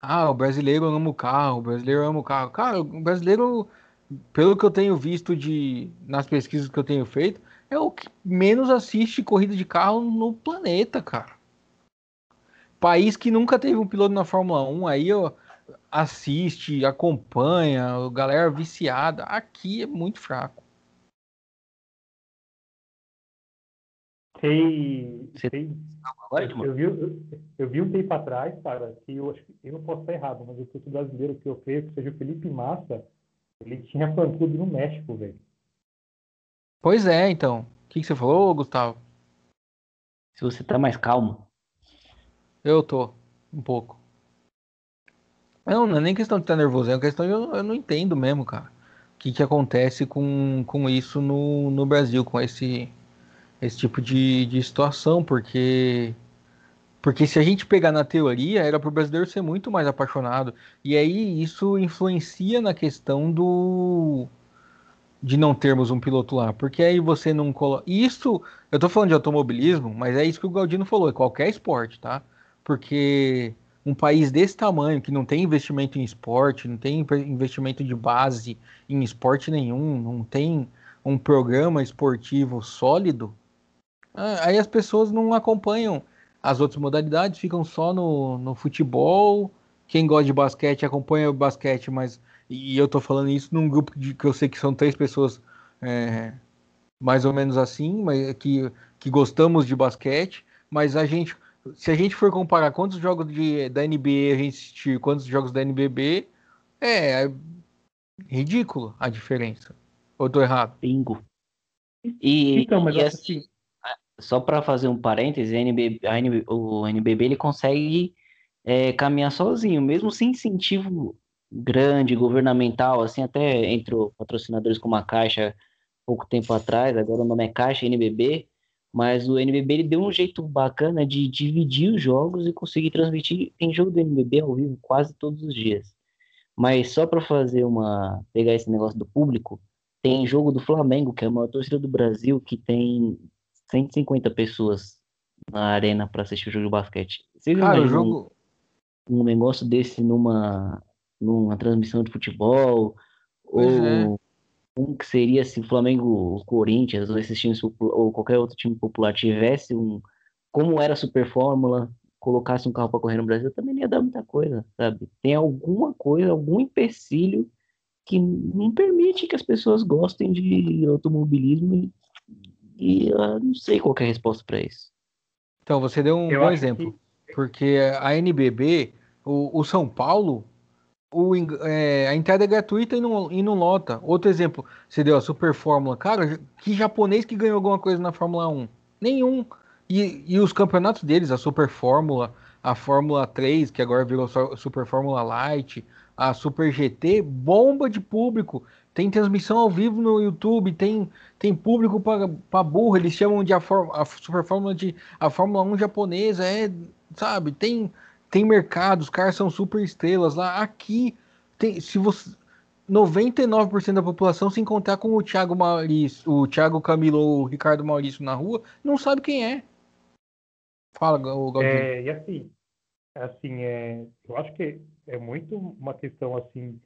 A: Ah, o brasileiro ama o carro, o brasileiro ama o carro. Cara, o brasileiro, pelo que eu tenho visto de nas pesquisas que eu tenho feito, é o que menos assiste corrida de carro no planeta, cara. País que nunca teve um piloto na Fórmula 1, aí ó, assiste, acompanha, a galera viciada. Aqui é muito fraco.
B: Tem,
C: Você-
B: tem? Eu vi, eu, eu vi um tempo atrás, cara, que eu acho que eu não posso estar errado, mas o piloto brasileiro que eu creio que seja o Felipe Massa, ele tinha fã-clube no México, velho.
A: Pois é, então. O que, que você falou, Gustavo?
C: Se você tá mais calmo.
A: Eu tô, um pouco. Não, não é nem questão de estar nervoso, é uma questão de eu, eu não entendo mesmo, cara. O que, que acontece com, com isso no, no Brasil, com esse, esse tipo de, de situação, porque Porque se a gente pegar na teoria, era para o brasileiro ser muito mais apaixonado. E aí isso influencia na questão do de não termos um piloto lá, porque aí você não coloca. Isso, eu tô falando de automobilismo, mas é isso que o Galdino falou, é qualquer esporte, tá? Porque um país desse tamanho, que não tem investimento em esporte, não tem investimento de base em esporte nenhum, não tem um programa esportivo sólido, aí as pessoas não acompanham as outras modalidades, ficam só no, no futebol. Quem gosta de basquete acompanha o basquete, mas e eu tô falando isso num grupo de, que eu sei que são três pessoas é, mais ou menos assim, mas que, que gostamos de basquete, mas a gente, se a gente for comparar quantos jogos de, da NBA a gente assistiu, quantos jogos da NBB, é, é ridículo a diferença. Ou tô errado?
C: Bingo. E, então, mas e assim, assim, só para fazer um parêntese, a a o NBB ele consegue é, caminhar sozinho, mesmo sem incentivo grande, governamental, assim, até entrou patrocinadores como a Caixa pouco tempo atrás, agora o nome é Caixa NBB, mas o NBB ele deu um jeito bacana de dividir os jogos e conseguir transmitir em jogo do NBB ao vivo quase todos os dias. Mas só para fazer uma pegar esse negócio do público, tem jogo do Flamengo, que é a maior torcida do Brasil, que tem 150 pessoas na arena para assistir o jogo de basquete. Vocês Cara, o jogo um negócio desse numa numa transmissão de futebol, pois ou é. um que seria se o Flamengo, o Corinthians, ou esses times, ou qualquer outro time popular tivesse um, como era a Super Fórmula, colocasse um carro para correr no Brasil, também ia dar muita coisa, sabe? Tem alguma coisa, algum empecilho que não permite que as pessoas gostem de automobilismo e, e eu não sei qual é a resposta para isso.
A: Então, você deu um eu bom exemplo, que... porque a NBB, o, o São Paulo, o, é, a entrada é gratuita e não, e não lota. Outro exemplo, você deu a Super Fórmula. Cara, que japonês que ganhou alguma coisa na Fórmula 1? Nenhum. E, e os campeonatos deles, a Super Fórmula, a Fórmula 3, que agora virou Super Fórmula Light, a Super GT, bomba de público. Tem transmissão ao vivo no YouTube, tem, tem público para burro, eles chamam de a, a Super Fórmula de a Fórmula 1 japonesa, é, sabe? Tem tem mercado, os caras são super estrelas lá. Aqui tem, se você 99% da população se encontrar com o Thiago Maurício, o Thiago Camilo ou o Ricardo Maurício na rua, não sabe quem é. Fala,
B: Galdinho. É, e assim, assim, é, eu acho que é muito uma questão assim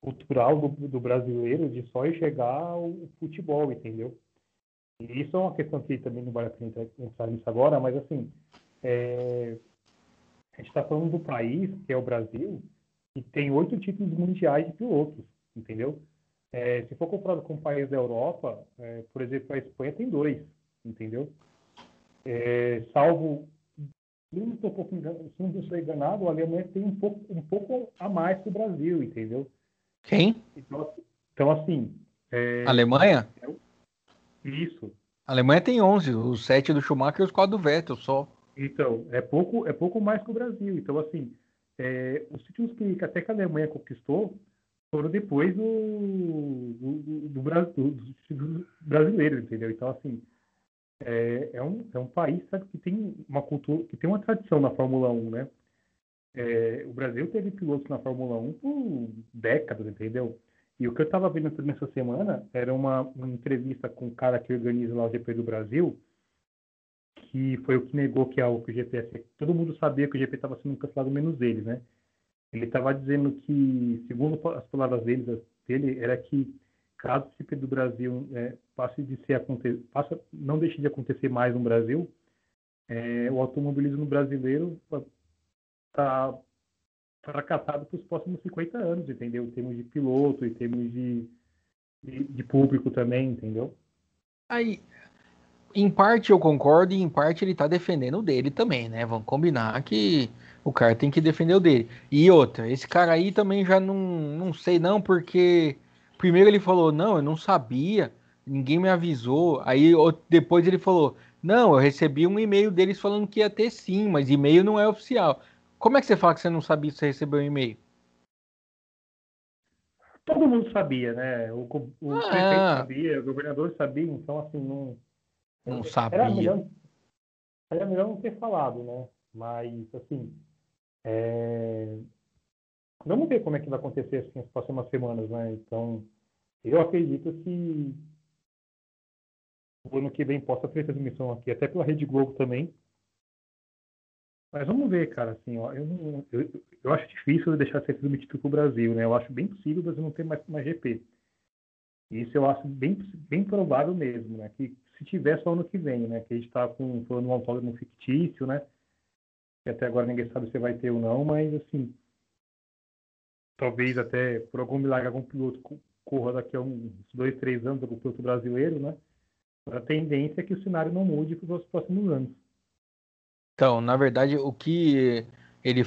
B: cultural do, do brasileiro de só enxergar o futebol, entendeu? E isso é uma questão que também não vale a pena entrar nisso agora, mas assim, é, a gente está falando do país, que é o Brasil, que tem oito títulos mundiais de pilotos, entendeu? É, se for comparado com o país da Europa, é, por exemplo, a Espanha tem dois, entendeu? É, salvo, se não estou enganado, a Alemanha tem um pouco, um pouco a mais que o Brasil, entendeu?
A: Quem?
B: Então, então assim... É,
A: Alemanha?
B: Isso.
A: A Alemanha tem 11, os 7 do Schumacher e os 4 do Vettel só.
B: Então, é pouco, é pouco mais que o Brasil. Então, assim, é, os títulos que até que a Alemanha conquistou foram depois do, do, do, do, do brasileiro, entendeu? Então, assim, é, é, um, é um país sabe, que tem uma cultura, que tem uma tradição na Fórmula 1, né? É, o Brasil teve pilotos na Fórmula 1 por décadas, entendeu? E o que eu estava vendo nessa semana era uma, uma entrevista com o cara que organiza lá o GP do Brasil, que foi o que negou que, que o GP todo mundo sabia que o GP estava sendo cancelado menos eles, né? Ele estava dizendo que, segundo as palavras dele, dele era que caso o GP do Brasil é, passe de ser passa, não deixe de acontecer mais no Brasil, é, o automobilismo brasileiro está fracassado para os próximos 50 anos, entendeu? Em termos de piloto, em termos de, de, de público também, entendeu?
A: Aí, em parte eu concordo e em parte ele tá defendendo o dele também, né? Vamos combinar que o cara tem que defender o dele. E outra, esse cara aí também já não, não sei não, porque primeiro ele falou, não, eu não sabia, ninguém me avisou. Aí depois ele falou, não, eu recebi um e-mail deles falando que ia ter sim, mas e-mail não é oficial. Como é que você fala que você não sabia se você recebeu um e-mail?
B: Todo mundo sabia, né? O, o ah. prefeito sabia, o governador sabia, então assim, não
A: não sabia.
B: Era melhor, era melhor não ter falado, né? Mas, assim, é... vamos ver como é que vai acontecer assim, as próximas semanas, né? Então, eu acredito que o ano que vem possa ter transmissão aqui, até pela Rede Globo também. Mas vamos ver, cara, assim, ó, eu, não, eu, eu acho difícil deixar de ser transmitido para o Brasil, né? Eu acho bem possível o Brasil não ter mais, mais GP. Isso eu acho bem, bem provável mesmo, né? Que se tiver só ano que vem, né? Que a gente está falando um autódromo fictício, né? Que até agora ninguém sabe se vai ter ou não, mas assim, talvez até por algum milagre algum piloto corra daqui a uns dois, três anos algum piloto brasileiro, né? A tendência é que o cenário não mude para os próximos anos.
A: Então, na verdade, o que ele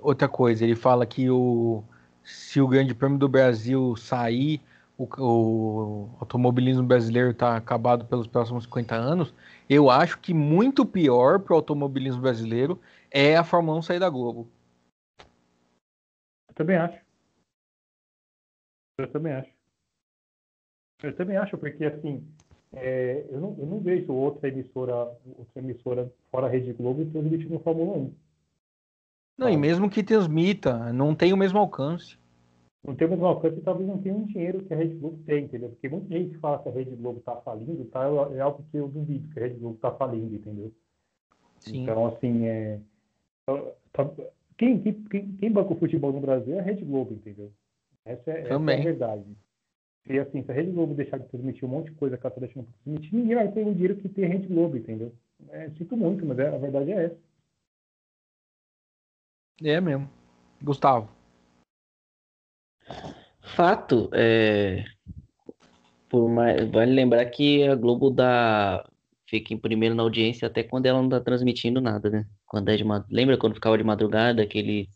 A: outra coisa, ele fala que o se o Grande Prêmio do Brasil sair, o, o automobilismo brasileiro está acabado pelos próximos 50 anos. Eu acho que muito pior para o automobilismo brasileiro é a Fórmula 1 sair da Globo.
B: Eu também acho. Eu também acho. Eu também acho, porque assim, é, eu, não, eu não vejo outra emissora, outra emissora fora a Rede Globo transmitindo Fórmula 1.
A: Não, e mesmo que transmita, não tem o mesmo alcance.
B: Não tem o mesmo alcance e talvez não tenha um dinheiro que a Rede Globo tem, entendeu? Porque muita gente fala que a Rede Globo está falindo, tá? É algo que eu duvido que a Rede Globo está falindo, entendeu? Sim. Então, assim, é... Tá, quem, quem, quem banca o futebol no Brasil é a Rede Globo, entendeu? Essa é, essa é a verdade. E assim, se a Rede Globo deixar de transmitir um monte de coisa que ela está deixando para transmitir, ninguém vai ter o dinheiro que tem a Rede Globo, entendeu? É, sinto muito, mas é, a verdade é essa.
A: É mesmo. Gustavo.
C: Fato, é... Por mais... vale lembrar que a Globo dá... fica em primeiro na audiência até quando ela não está transmitindo nada, né? Quando é de mad... Lembra quando ficava de madrugada, aquele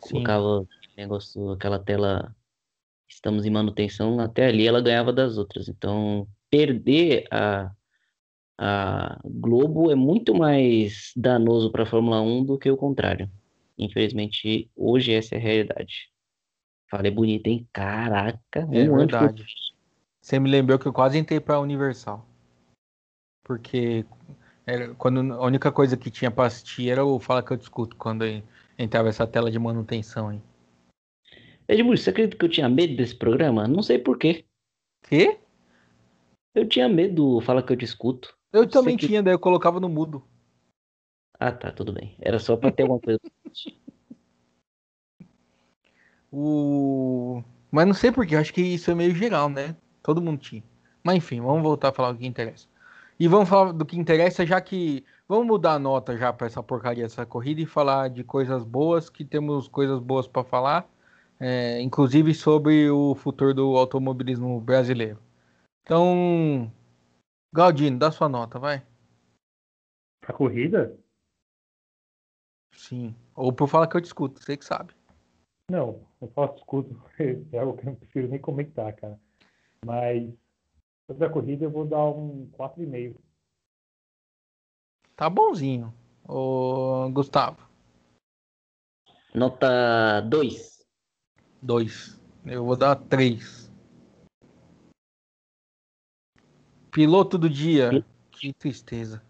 C: colocava negócio, aquela tela estamos em manutenção, até ali ela ganhava das outras. Então, perder a, a Globo é muito mais danoso para a Fórmula 1 do que o contrário. Infelizmente, hoje essa é a realidade. Falei bonito, hein? Caraca,
A: é um verdade. Você me lembrou que eu quase entrei para a Universal. Porque era, quando a única coisa que tinha para assistir era o Fala que eu discuto quando entrava essa tela de manutenção aí.
C: Edmundo, você acredita que eu tinha medo desse programa? Não sei porquê.
A: Quê?
C: Eu tinha medo, fala que eu te escuto.
A: Eu também que... tinha, daí eu colocava no mudo.
C: Ah, tá, tudo bem. Era só pra ter alguma coisa. (laughs)
A: o... Mas não sei porquê, acho que isso é meio geral, né? Todo mundo tinha. Mas enfim, vamos voltar a falar do que interessa. E vamos falar do que interessa, já que. Vamos mudar a nota já para essa porcaria dessa corrida e falar de coisas boas, que temos coisas boas para falar é, inclusive sobre o futuro do automobilismo brasileiro. Então, Galdino, dá sua nota, vai.
B: A corrida?
A: Sim. Ou por falar que eu discuto, você que sabe.
B: Não, eu faço escudo, é algo que eu não prefiro nem comentar, cara. Mas sobre a corrida eu vou dar um 4,5.
A: Tá bonzinho. Ô, Gustavo.
C: Nota 2.
A: Dois. Eu vou dar três. Piloto do dia. Que tristeza.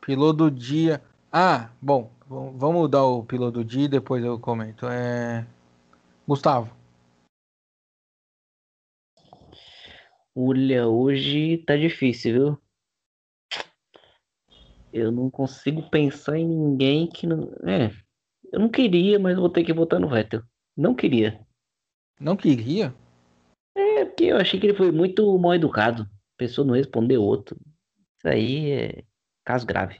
A: Piloto do dia. Ah, bom. Vamos dar o piloto do dia e depois eu comento. É... Gustavo.
C: Olha, hoje tá difícil, viu? Eu não consigo pensar em ninguém que não. É, eu não queria, mas vou ter que votar no Vettel. Não queria.
A: Não queria?
C: É, porque eu achei que ele foi muito mal educado. A pessoa não respondeu outro. Isso aí é caso grave.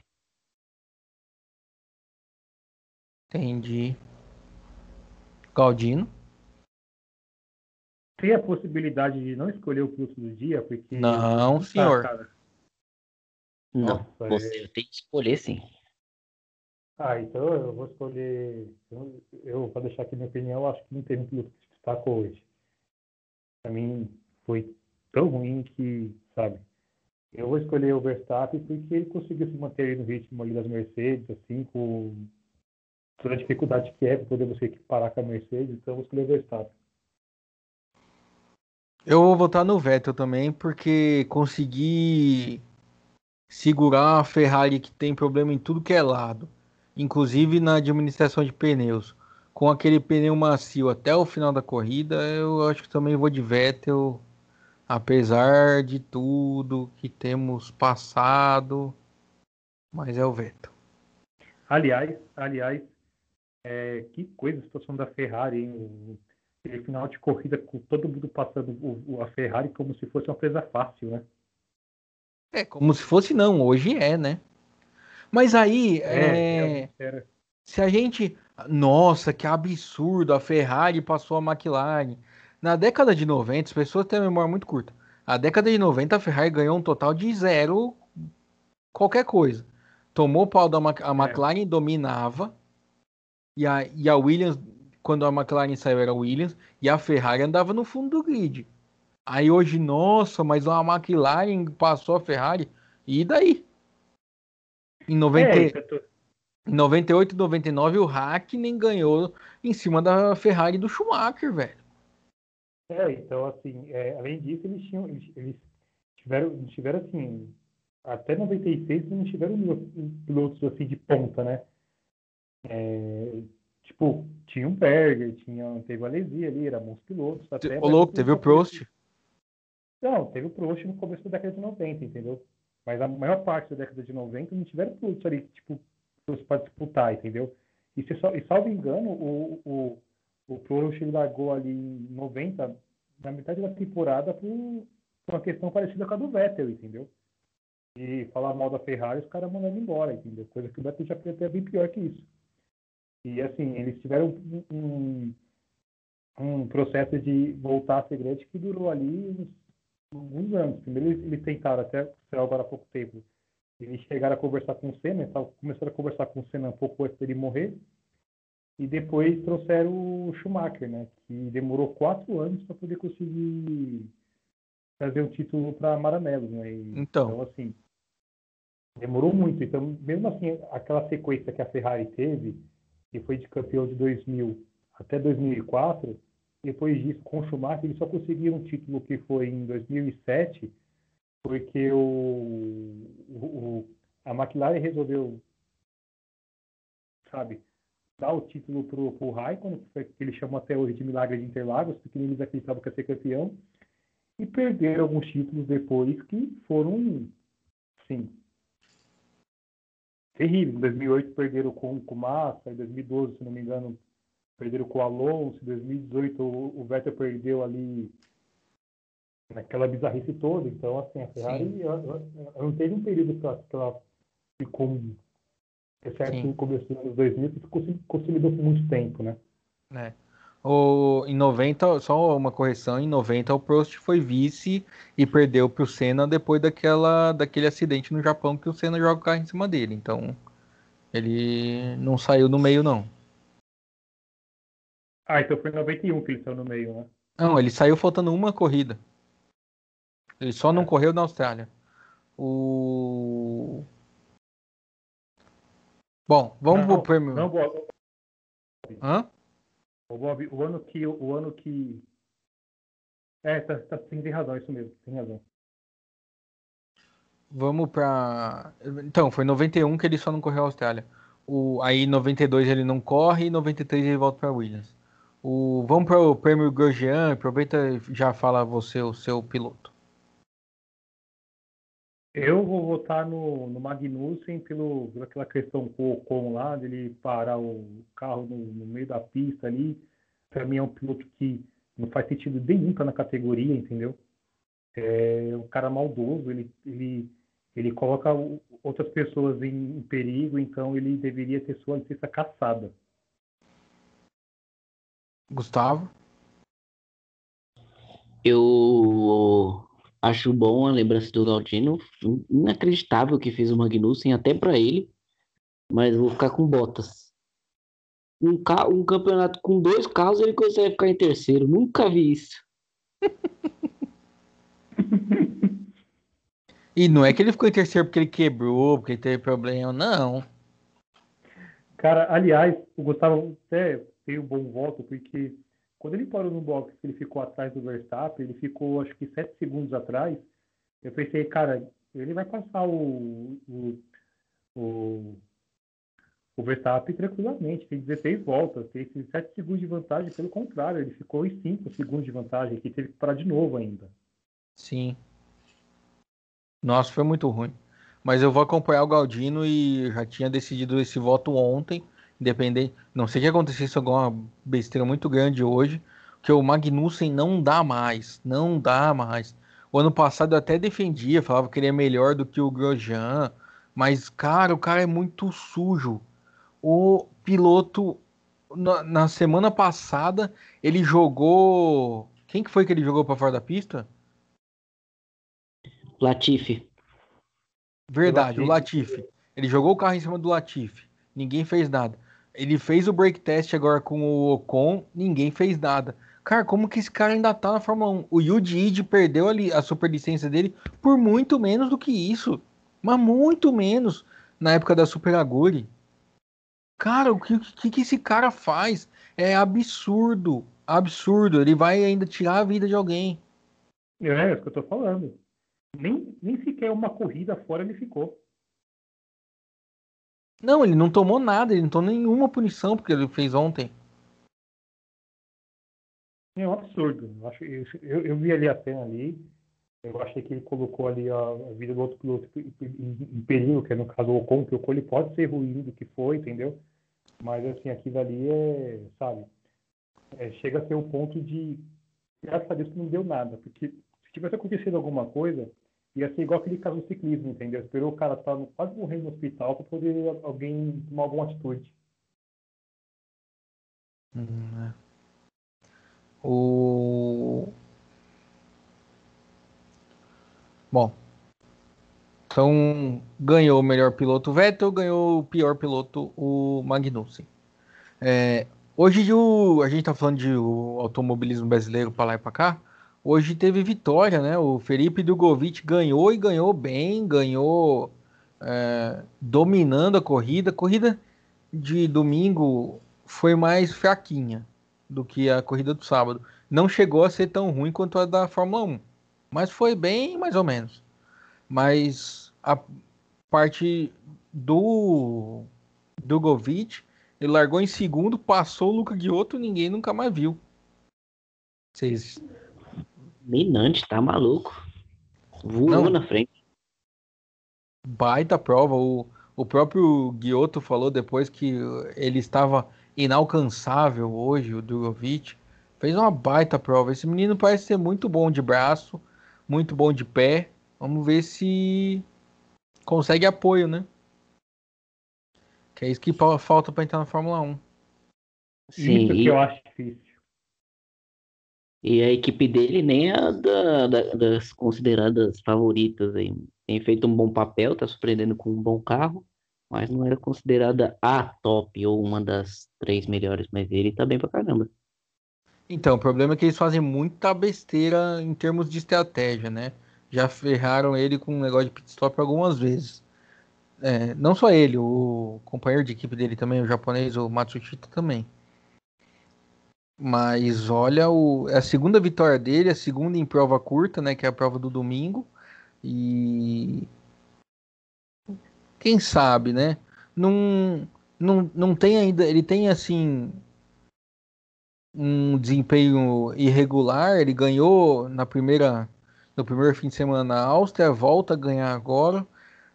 A: Entendi. Galdino?
B: Tem a possibilidade de não escolher o piloto do dia? Porque
A: não, senhor.
C: não, Nossa, você é... tem que escolher sim.
B: Ah, então eu vou escolher. Eu, eu para deixar aqui minha opinião, acho que não teve um piloto que se destacou hoje. Para mim foi tão ruim que, sabe? Eu vou escolher o Verstappen porque ele conseguiu se manter no ritmo ali das Mercedes, assim, com toda a dificuldade que é para poder você equiparar com a Mercedes, então eu vou escolher o Verstappen.
A: Eu vou votar no Vettel também, porque consegui segurar a Ferrari que tem problema em tudo que é lado inclusive na administração de pneus, com aquele pneu macio até o final da corrida, eu acho que também vou de Vettel, apesar de tudo que temos passado, mas é o Vettel.
B: Aliás, aliás, é, que coisa a situação da Ferrari, hein? Aquele final de corrida com todo mundo passando o, a Ferrari como se fosse uma presa fácil, né?
A: É, como se fosse não, hoje é, né? Mas aí, é, é, se a gente. Nossa, que absurdo! A Ferrari passou a McLaren. Na década de 90, as pessoas têm a memória muito curta. A década de 90, a Ferrari ganhou um total de zero qualquer coisa. Tomou o pau da a McLaren, é. dominava. E a, e a Williams, quando a McLaren saiu, era a Williams. E a Ferrari andava no fundo do grid. Aí hoje, nossa, mas a McLaren passou a Ferrari. E daí? Em 90... É, em 98 e 99, o Hackney ganhou em cima da Ferrari do Schumacher, velho.
B: É, então, assim, é, além disso, eles tinham, eles, eles tiveram, tiveram, assim, até 96 eles não tiveram pilotos, assim, de ponta, né? É, tipo, tinha um Berger, tinha, teve a Lesia ali, eram bons pilotos.
A: Até, o louco, teve o Prost.
B: Não, teve o Prost no começo da década de 90, entendeu? Mas a maior parte da década de 90 não tiveram pilotos ali, tipo, para disputar, entendeu? E, se, e salvo engano, o, o, o Prost largou ali em 90, na metade da temporada, por, uma questão parecida com a do Vettel, entendeu? E falar mal da Ferrari, os caras mandando embora, entendeu? Coisa que o Vettel já podia ter bem pior que isso. E assim, eles tiveram um, um, um processo de voltar a ser grande que durou ali uns, alguns anos. Primeiro eles, eles tentaram, até agora há pouco tempo, eles chegaram a conversar com o Senna, começaram a conversar com o Senna um pouco antes dele morrer, e depois trouxeram o Schumacher, né? Que demorou quatro anos para poder conseguir trazer o título para Maranello, né? E,
A: então.
B: então, assim, demorou muito. Então, mesmo assim, aquela sequência que a Ferrari teve, que foi de campeão de 2000 até 2004, depois disso, com o Schumacher, eles só conseguiram um título que foi em 2007, porque o, o, a McLaren resolveu, sabe, dar o título para o Raikkonen, que ele chama até hoje de milagre de Interlagos, porque eles acreditavam que ia ser campeão, e perderam alguns títulos depois que foram, sim, terríveis. Em 2008 perderam com o Massa, em 2012, se não me engano, perderam com o Alonso, em 2018 o, Vettel perdeu ali naquela bizarrice toda. Então, assim, a Ferrari ela, ela não teve um período que ela, que ela ficou, exceto no começo dos anos 2000, que ficou, consolidou por muito tempo, né?
A: É. O, em 90, só uma correção, em 90 o Prost foi vice e perdeu para o Senna depois daquela, daquele acidente no Japão que o Senna joga o carro em cima dele. Então ele não saiu no meio, não.
B: Ah, então foi em 91 que ele saiu no meio, né?
A: Não, ele saiu faltando uma corrida. Ele só não é. correu na Austrália. O. Bom, vamos não, pro prêmio. Não, Bob.
B: Hã? O Bob, o ano que. O ano que. É, tá, tá, tem, razão, isso mesmo, tem razão.
A: Vamos pra. Então, foi 91 que ele só não correu a Austrália. O, aí 92 ele não corre e 93 ele volta para Williams. O, vamos para o prêmio Grosjean, aproveita e já fala você o seu piloto.
B: Eu vou votar no, no Magnussen pelo, pela questão com o Ocon lá, dele parar o carro no, no meio da pista ali. Para mim é um piloto que não faz sentido nenhum estar na categoria, entendeu? É um cara maldoso, ele, ele, ele coloca outras pessoas em, em perigo, então ele deveria ter sua licença caçada.
A: Gustavo?
C: Eu Acho bom a lembrança do Galdino. Inacreditável que fez o Magnussen, até para ele. Mas vou ficar com botas. Um, carro, um campeonato com dois carros, ele consegue ficar em terceiro. Nunca vi isso. (laughs)
A: e não é que ele ficou em terceiro porque ele quebrou, porque ele teve problema, não.
B: Cara, aliás, o Gustavo até tem um bom voto, porque quando ele parou no box, ele ficou atrás do Verstappen, ele ficou acho que sete segundos atrás. Eu pensei, cara, ele vai passar o, o, o, o Verstappen tranquilamente, fez 16 voltas, fez 7 segundos de vantagem, pelo contrário, ele ficou em 5 segundos de vantagem, que teve que parar de novo ainda.
A: Sim. Nossa, foi muito ruim. Mas eu vou acompanhar o Galdino e já tinha decidido esse voto ontem, independente. Não sei que acontecesse alguma besteira muito grande hoje, que o Magnussen não dá mais, não dá mais. O ano passado eu até defendia, falava que ele é melhor do que o Grosjean, mas cara, o cara é muito sujo o piloto na, na, semana passada ele jogou. Quem que foi que ele jogou para fora da pista?
C: Latifi.
A: Verdade, o Latifi. Ele jogou o carro em cima do Latifi. Ninguém fez nada. Ele fez o break test agora com o Ocon, ninguém fez nada. Cara, como que esse cara ainda tá na Fórmula 1? O Yuji perdeu ali a superlicença dele por muito menos do que isso. Mas muito menos na época da Super Aguri. Cara, o que, que, que esse cara faz? É absurdo. Absurdo. Ele vai ainda tirar a vida de alguém.
B: É, é que eu tô falando. Nem, nem sequer uma corrida fora ele ficou.
A: Não, ele não tomou nada, ele não tomou nenhuma punição porque ele fez ontem.
B: É um absurdo. Eu, eu, vi ali a cena ali. Eu achei que ele colocou ali a, vida do outro piloto em perigo, que é no caso o Ocon, que o Ocon ele pode ser ruim do que foi, entendeu? Mas, assim, aquilo ali é, sabe, é, chega a ser o um ponto de, graças a Deus que não deu nada, porque se tivesse acontecido alguma coisa, ia ser igual aquele caso do ciclismo, entendeu? Esperou o cara estar tá quase morrendo no hospital para poder alguém tomar alguma atitude.
A: Hum, é. O... Bom, então, ganhou o melhor piloto Vettel, ganhou o pior piloto o Magnussen. É, hoje o, a gente está falando de o automobilismo brasileiro para lá e para cá. Hoje teve vitória, né? O Felipe Dugovic ganhou e ganhou bem, ganhou é, dominando a corrida. A corrida de domingo foi mais fraquinha do que a corrida do sábado. Não chegou a ser tão ruim quanto a da Fórmula 1, mas foi bem mais ou menos. Mas a parte do Dugovic, ele largou em segundo, passou o Luca Guiotto, ninguém nunca mais viu. Vocês.
C: Minante, tá maluco. Voou Não. na frente.
A: Baita prova. O, o próprio Guiotto falou depois que ele estava inalcançável hoje, o Dugovic. Fez uma baita prova. Esse menino parece ser muito bom de braço, muito bom de pé. Vamos ver se consegue apoio, né? Que é isso que falta para entrar na Fórmula 1.
B: Sim, isso que eu acho difícil.
C: E a equipe dele nem é da, da, das consideradas favoritas aí. Tem feito um bom papel, tá surpreendendo com um bom carro, mas não era considerada a top ou uma das três melhores, mas ele tá bem pra caramba.
A: Então, o problema é que eles fazem muita besteira em termos de estratégia, né? já ferraram ele com um negócio de pit stop algumas vezes. É, não só ele, o companheiro de equipe dele também, o japonês, o Matsushita também. Mas olha, o, é a segunda vitória dele, a segunda em prova curta, né? Que é a prova do domingo. E quem sabe, né? Não, não, não tem ainda. Ele tem assim um desempenho irregular. Ele ganhou na primeira no primeiro fim de semana na Áustria, volta a ganhar agora,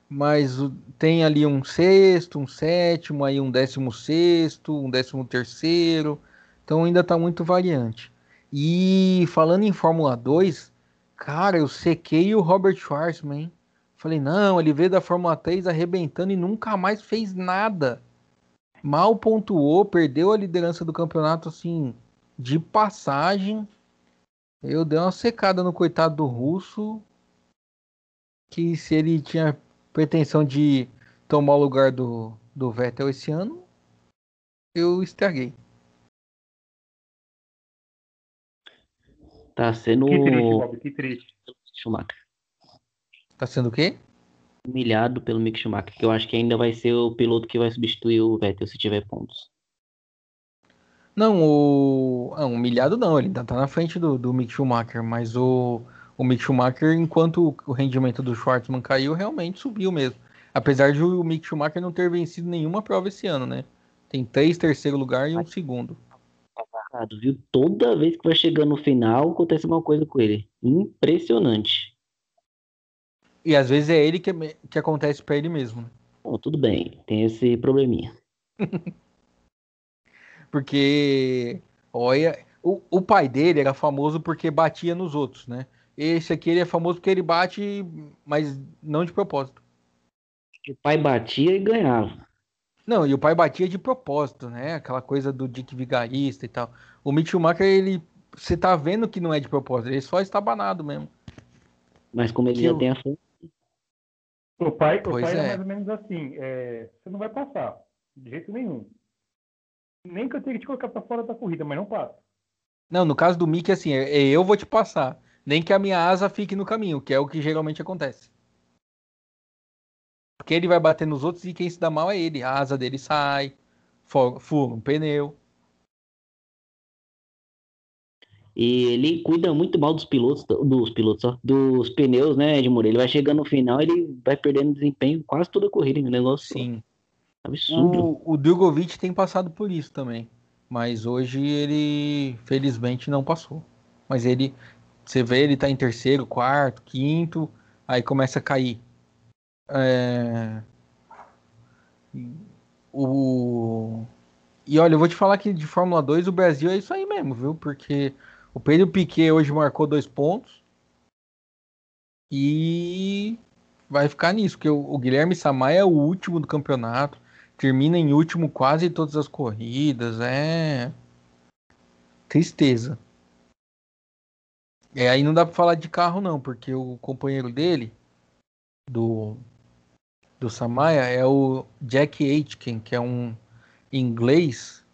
A: mas tem ali um sexto, um sétimo, aí um décimo sexto, um décimo terceiro, então ainda está muito variante. E falando em Fórmula 2, cara, eu sequei o Robert Schwarzman, hein? Falei, não, ele veio da Fórmula 3 arrebentando e nunca mais fez nada. Mal pontuou, perdeu a liderança do campeonato assim de passagem eu dei uma secada no coitado do russo. Que se ele tinha pretensão de tomar o lugar do, do Vettel esse ano, eu estraguei.
C: Tá sendo.
B: Que triste, Bob, que triste.
C: Schumacher.
A: Tá sendo o quê?
C: Humilhado pelo Mick Schumacher, que eu acho que ainda vai ser o piloto que vai substituir o Vettel se tiver pontos.
A: Não, o. Não, humilhado não, ele ainda tá na frente do, do Mick Schumacher, mas o, o Mick Schumacher, enquanto o rendimento do Schwartzman caiu, realmente subiu mesmo. Apesar de o Mick Schumacher não ter vencido nenhuma prova esse ano, né? Tem três terceiro lugar e um segundo.
C: Viu? Toda vez que vai chegando no final, acontece uma coisa com ele. Impressionante.
A: E às vezes é ele que, que acontece para ele mesmo. Né?
C: Bom, tudo bem, tem esse probleminha. (laughs)
A: porque, olha, o, o pai dele era famoso porque batia nos outros, né? Esse aqui ele é famoso porque ele bate, mas não de propósito.
C: O pai batia e ganhava.
A: Não, e o pai batia de propósito, né? Aquela coisa do Dick Vigarista e tal. O Mitch Schumacher, ele. Você tá vendo que não é de propósito, ele só está banado mesmo.
C: Mas como ele que já eu... tem a fama.
B: O pai, o pai é. é. mais ou menos assim: é, você não vai passar, de jeito nenhum. Nem que eu tenha que te colocar pra fora da corrida, mas não passa.
A: Não, no caso do Mickey, assim, é, é, eu vou te passar. Nem que a minha asa fique no caminho, que é o que geralmente acontece. Porque ele vai bater nos outros e quem se dá mal é ele. A asa dele sai, fura um pneu.
C: E ele cuida muito mal dos pilotos, dos pilotos, ó, dos pneus, né, Edmure? Ele vai chegando no final, ele vai perdendo desempenho quase toda a corrida, um negócio
A: Sim.
C: absurdo.
A: O, o Drogovic tem passado por isso também, mas hoje ele, felizmente, não passou. Mas ele, você vê, ele tá em terceiro, quarto, quinto, aí começa a cair. É... O... E olha, eu vou te falar que de Fórmula 2 o Brasil é isso aí mesmo, viu? Porque o Pedro Piquet hoje marcou dois pontos. E vai ficar nisso, porque o, Guilherme Samaia é o último do campeonato. Termina em último quase todas as corridas. É. Tristeza. É, aí não dá pra falar de carro, não, porque o companheiro dele, do do Samaya é o Jack Aitken, que é um inglês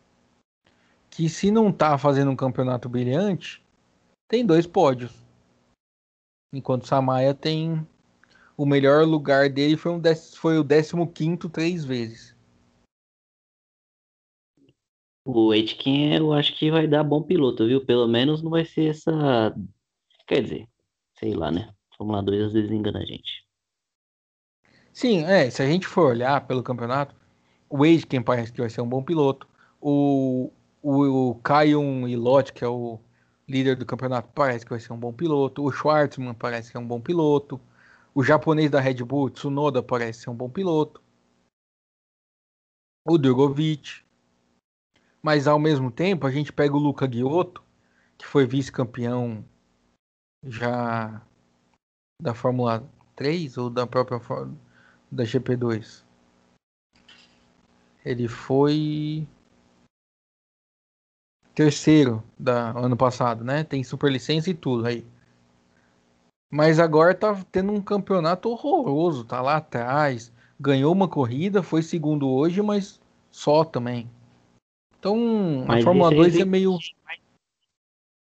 A: que se não tá fazendo um campeonato brilhante, tem dois pódios. Enquanto o Samaya tem o melhor lugar dele foi, um foi o 15 três vezes.
C: O Aitken eu acho que vai dar bom piloto, viu? Pelo menos não vai ser essa. Quer dizer, sei lá, né? Fórmula 2 às vezes engana a gente.
A: Sim, é, se a gente for olhar pelo campeonato, o Wade, quem parece que vai ser um bom piloto, o, o, o Ilott, que é o líder do campeonato, parece que vai ser um bom piloto, o Schwartzman parece que é um bom piloto, o japonês da Red Bull, Tsunoda, parece ser um bom piloto, o Drogovic, mas ao mesmo tempo a gente pega o Luca Giotto, que foi vice-campeão já da Fórmula 3 ou da própria Fórmula da GP2? Ele foi terceiro da ano passado, né? Tem superlicença e tudo aí. Mas agora tá tendo um campeonato horroroso, tá lá atrás, ganhou uma corrida, foi segundo hoje, mas só também. Então, mas a Fórmula 2 é meio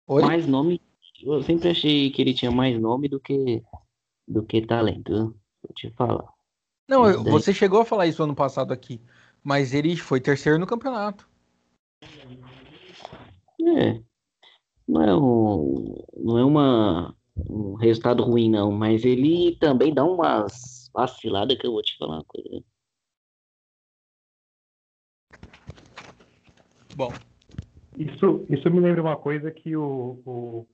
C: Oi? mais nome. Eu sempre achei que ele tinha mais nome do que do que talento, vou te falar.
A: Não, eu, você chegou a falar isso ano passado aqui, mas ele foi terceiro no campeonato.
C: É. Não é, um, não é uma, um resultado ruim, não, mas ele também dá umas vaciladas que eu vou te falar uma coisa.
A: Bom.
B: Isso, isso me lembra uma coisa que o, o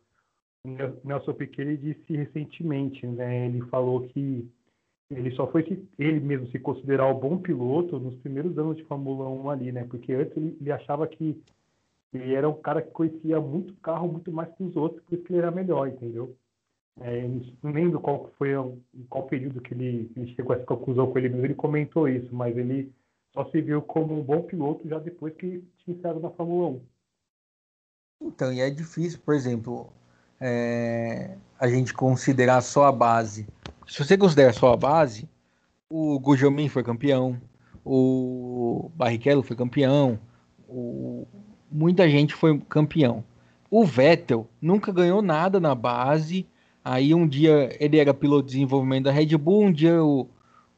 B: Nelson Piquet disse recentemente, né? Ele falou que ele só foi se, ele mesmo se considerar o bom piloto nos primeiros anos de Fórmula 1 ali, né? Porque antes ele, ele achava que ele era um cara que conhecia muito carro, muito mais que os outros, por isso que ele era melhor, entendeu? É, não lembro qual foi qual período que ele, ele chegou a essa conclusão com ele mesmo, ele comentou isso, mas ele só se viu como um bom piloto já depois que tinha entrado na Fórmula 1.
A: Então, e é difícil, por exemplo, é, a gente considerar só a base se você considera só a base, o Gujomin foi campeão, o Barrichello foi campeão, o... muita gente foi campeão. O Vettel nunca ganhou nada na base. Aí um dia ele era piloto de desenvolvimento da Red Bull, um dia o,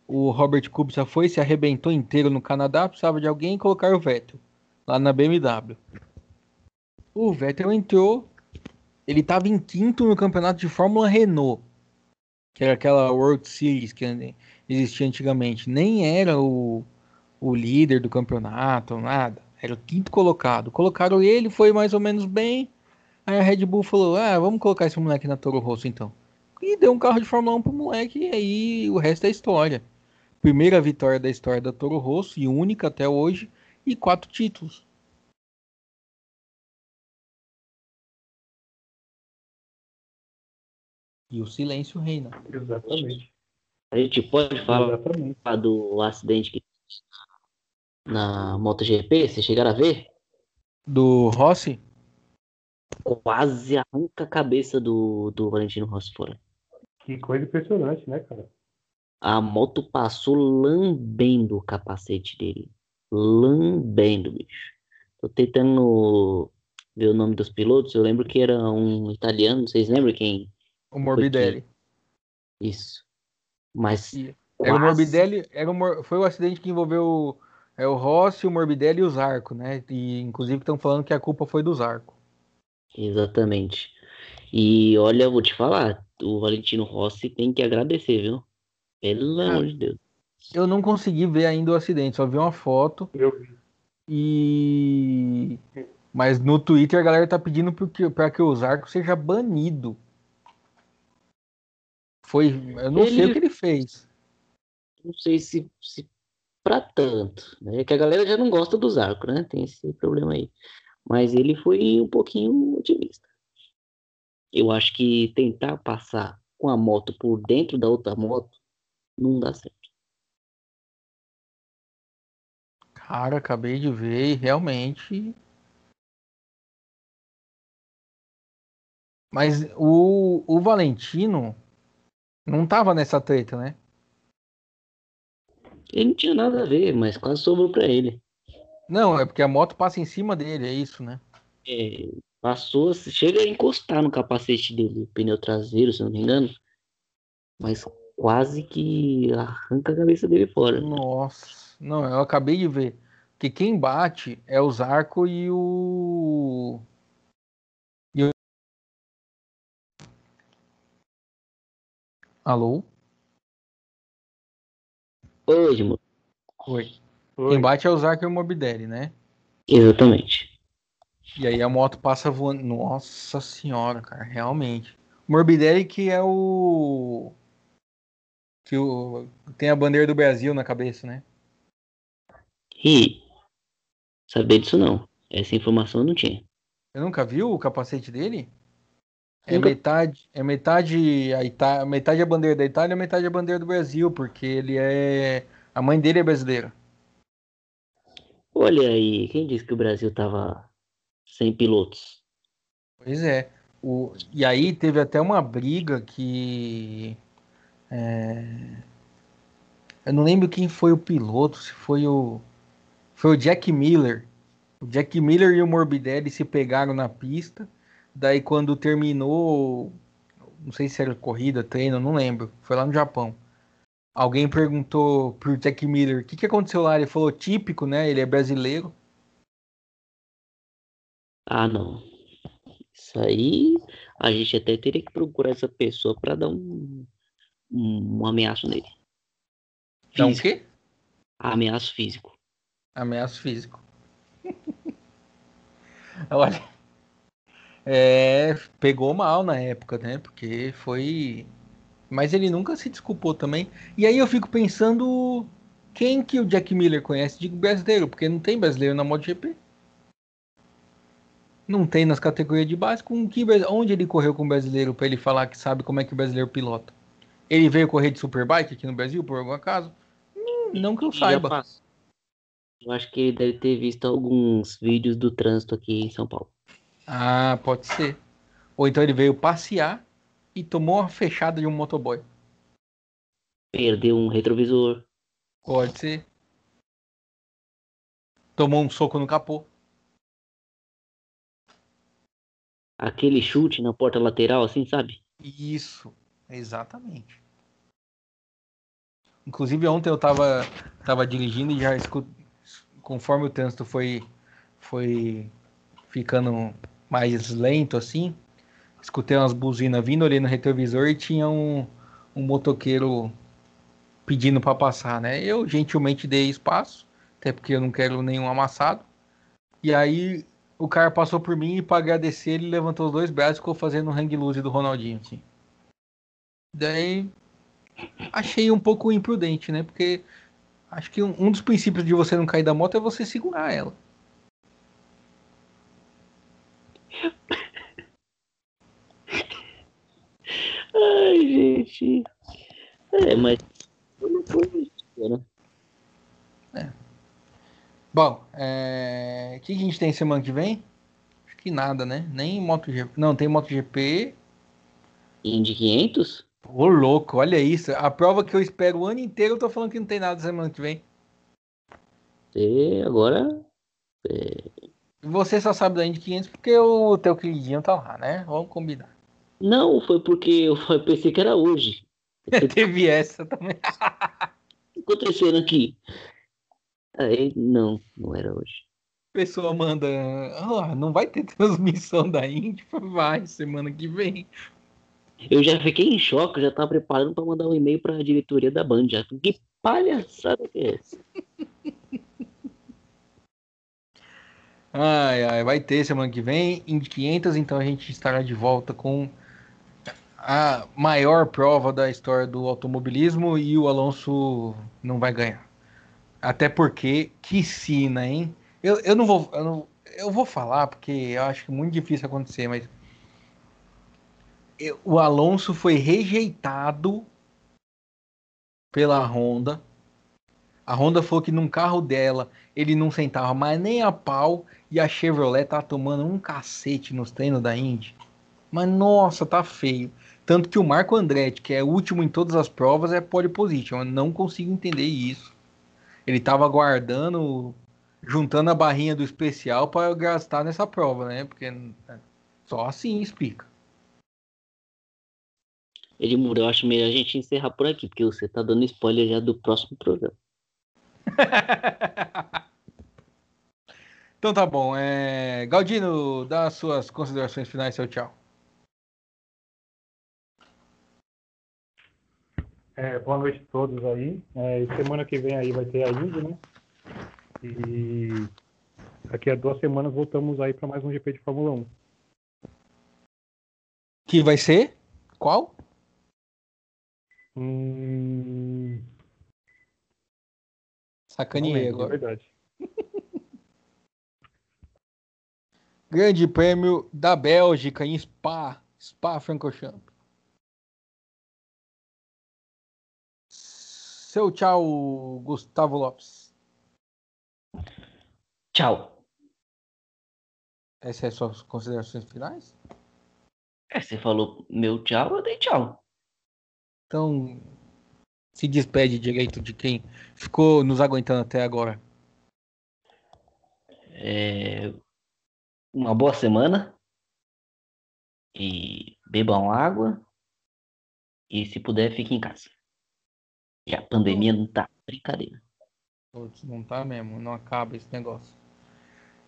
A: o Robert Kubica foi, se arrebentou inteiro no Canadá, precisava de alguém e colocar o Vettel lá na BMW. O Vettel entrou, ele estava em quinto no campeonato de Fórmula Renault que era aquela World Series que existia antigamente, nem era o, o líder do campeonato, nada. Era o quinto colocado. Colocaram ele, foi mais ou menos bem. Aí a Red Bull falou: Ah, vamos colocar esse moleque na Toro Rosso então. E deu um carro de Fórmula 1 pro moleque, e aí o resto é história. Primeira vitória da história da Toro Rosso, e única até hoje, e quatro títulos. E o silêncio reina.
B: Exatamente.
C: A gente pode falar
B: Exatamente.
C: do acidente que na MotoGP, vocês chegaram a ver?
A: Do Rossi?
C: Quase arranca a cabeça do, do Valentino Rossi fora.
B: Que coisa impressionante, né, cara?
C: A moto passou lambendo o capacete dele. Lambendo, bicho. Tô tentando ver o nome dos pilotos. Eu lembro que era um italiano. Vocês lembram quem?
A: O Morbidelli.
C: Isso. Mas
A: E- Era o
C: quase-
A: Morbidelli, era o Mor- foi o acidente que envolveu é, o Rossi, o Morbidelli e o Zarco, né? E inclusive estão falando que a culpa foi do Zarco.
C: Exatamente. E olha, eu vou te falar, o Valentino Rossi tem que agradecer, viu? Pelo
A: Ah.
C: amor de Deus.
A: Eu não consegui ver ainda o acidente, só vi uma foto
B: Eu vi.
A: e. Mas no Twitter a galera tá pedindo porque- pra que o Zarco seja banido. Foi. Eu não sei
C: Ele-
A: o que ele fez.
C: Não sei se, se pra tanto, né? Que a galera já não gosta do Zarco, né? Tem esse problema aí. Mas ele foi um pouquinho otimista. Eu acho que tentar passar com a moto por dentro da outra moto não dá certo.
A: Cara, acabei de ver e realmente. Mas o, o Valentino não tava nessa treta, né?
C: Ele não tinha nada a ver, mas quase sobrou pra ele.
A: Não, é porque a moto passa em cima dele, é isso, né?
C: É, passou, chega a encostar no capacete dele, o pneu traseiro, se não me engano. Mas quase que arranca a cabeça dele fora.
A: Nossa, não, eu acabei de ver que quem bate é o Zarco e o. E o... Alô?
C: Hoje, mano.
A: Oi.
B: Foi.
A: Quem bate é o Zarco e o Morbidelli, né?
C: Exatamente.
A: E aí a moto passa voando. Nossa senhora, cara, realmente. Morbidelli que é o. Que o... tem a bandeira do Brasil na cabeça, né?
C: E saber disso não. Essa informação eu não tinha.
A: Você nunca viu o capacete dele? É metade, é metade a Ita... metade a bandeira da Itália, metade a bandeira do Brasil, porque ele é a mãe dele é brasileira.
C: Olha aí, quem disse que o Brasil tava sem pilotos?
A: Pois é. O... E aí teve até uma briga que é, eu não lembro quem foi o piloto, se foi o foi o Jack Miller. O Jack Miller e o Morbidelli se pegaram na pista. Daí quando terminou, não sei se era corrida, treino, não lembro. Foi lá no Japão. Alguém perguntou pro Jack Miller o que, que aconteceu lá. Ele falou típico, né? Ele é brasileiro.
C: Ah, não. Isso aí, a gente até teria que procurar essa pessoa pra dar um, um, um ameaço nele.
A: Então o
C: Físico.
A: quê?
C: Ameaço físico.
A: Ameaço físico. (laughs) Olha. É, pegou mal na época, né? Porque foi. Mas ele nunca se desculpou também. E aí eu fico pensando quem que o Jack Miller conhece de brasileiro, porque não tem brasileiro na MotoGP. Não tem nas categorias de base. Com que, onde ele correu com o brasileiro para ele falar que sabe como é que o brasileiro pilota? Ele veio correr de Superbike aqui no Brasil, por algum acaso? Hum, não que eu saiba.
C: passou. Eu acho que ele deve ter visto alguns vídeos do trânsito aqui em São Paulo.
A: Ah, pode ser. Ou então ele veio passear e tomou uma fechada de um motoboy.
C: Perdeu um retrovisor.
A: Pode ser. Tomou um soco no capô.
C: Aquele chute na porta lateral, assim, sabe?
A: Isso, exatamente. Inclusive ontem eu tava, tava dirigindo e já conforme o trânsito foi, foi ficando mais lento assim, escutei umas buzinas vindo, olhei no retrovisor e tinha um, um motoqueiro pedindo para passar, né? Eu gentilmente dei espaço, até porque eu não quero nenhum amassado. E aí o cara passou por mim e para agradecer ele levantou os dois braços e ficou fazendo um hang loose do Ronaldinho, assim. Daí achei um pouco imprudente, né? Porque acho que um, um dos princípios de você não cair da moto é você segurar ela.
C: Ai, gente. É, mas não foi né?
A: É. Bom, é... o que a gente tem semana que vem? Acho que nada, né? Nem MotoGP. Não, tem MotoGP.
C: Indy 500?
A: Ô, louco, olha isso. A prova que eu espero o ano inteiro, eu tô falando que não tem nada semana que vem.
C: E agora. É...
A: Você só sabe da Indy 500 porque o teu queridinho tá lá, né? Vamos combinar.
C: Não, foi porque eu pensei que era hoje. (laughs)
A: Teve essa também.
C: O que acontecendo aqui? Aí, não, não era hoje.
A: A pessoa manda. Oh, não vai ter (laughs) transmissão da Indy? Vai, semana que vem.
C: Eu já fiquei em choque, já tava preparando para mandar um e-mail para a diretoria da Band. Já. Que palhaçada que é essa?
A: Ai, ai, vai ter semana que vem, Indy 500, então a gente estará de volta com a maior prova da história do automobilismo e o Alonso não vai ganhar. Até porque, que sina, hein? Eu, eu não vou. Eu, não, eu vou falar porque eu acho que é muito difícil acontecer, mas. O Alonso foi rejeitado pela Honda. A Honda falou que num carro dela ele não sentava mais nem a pau e a Chevrolet tá tomando um cacete nos treinos da Indy. Mas nossa, tá feio. Tanto que o Marco Andretti, que é último em todas as provas, é pole position. Eu não consigo entender isso. Ele estava guardando, juntando a barrinha do especial para gastar nessa prova, né? Porque é, só assim explica.
C: Edmundo, eu acho melhor a gente encerrar por aqui, porque você tá dando spoiler já do próximo programa. (laughs)
A: então tá bom. É... Galdino, dá as suas considerações finais, seu tchau.
B: É, boa noite a todos aí. É, semana que vem aí vai ter a Indy, né? E daqui a duas semanas voltamos aí para mais um GP de Fórmula 1.
A: Que vai ser? Qual?
B: Hum...
A: Sacaneei agora.
B: É verdade.
A: Grande Prêmio da Bélgica em Spa, Spa-Francorchamps. Seu tchau, Gustavo Lopes.
C: Tchau.
A: Essas são as suas considerações finais?
C: É, você falou meu tchau, eu dei tchau.
A: Então, se despede direito de quem ficou nos aguentando até agora.
C: É... Uma boa semana. E bebam água. E se puder, fique em casa. E a pandemia não tá brincadeira.
A: Putz, não tá mesmo, não acaba esse negócio.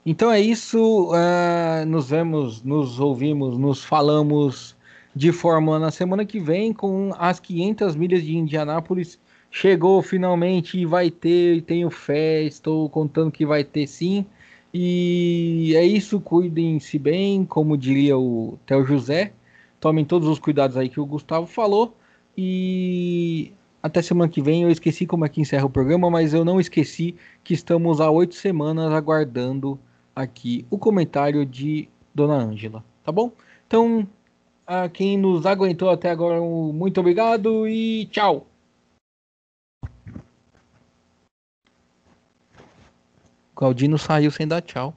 A: Então é isso. Uh, nos vemos, nos ouvimos, nos falamos de Fórmula na semana que vem com as 500 milhas de Indianápolis. Chegou finalmente e vai ter, tenho fé, estou contando que vai ter sim. E é isso, cuidem-se bem, como diria o Theo José. Tomem todos os cuidados aí que o Gustavo falou. E até semana que vem. Eu esqueci como é que encerra o programa, mas eu não esqueci que estamos há oito semanas aguardando aqui o comentário de Dona Ângela, tá bom? Então, a quem nos aguentou até agora, muito obrigado e tchau! O Galdino saiu sem dar tchau.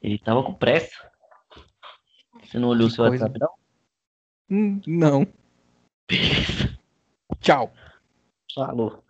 C: Ele tava com pressa. Você não olhou o seu WhatsApp, não?
A: Hum, não. Tchau.
C: Falou.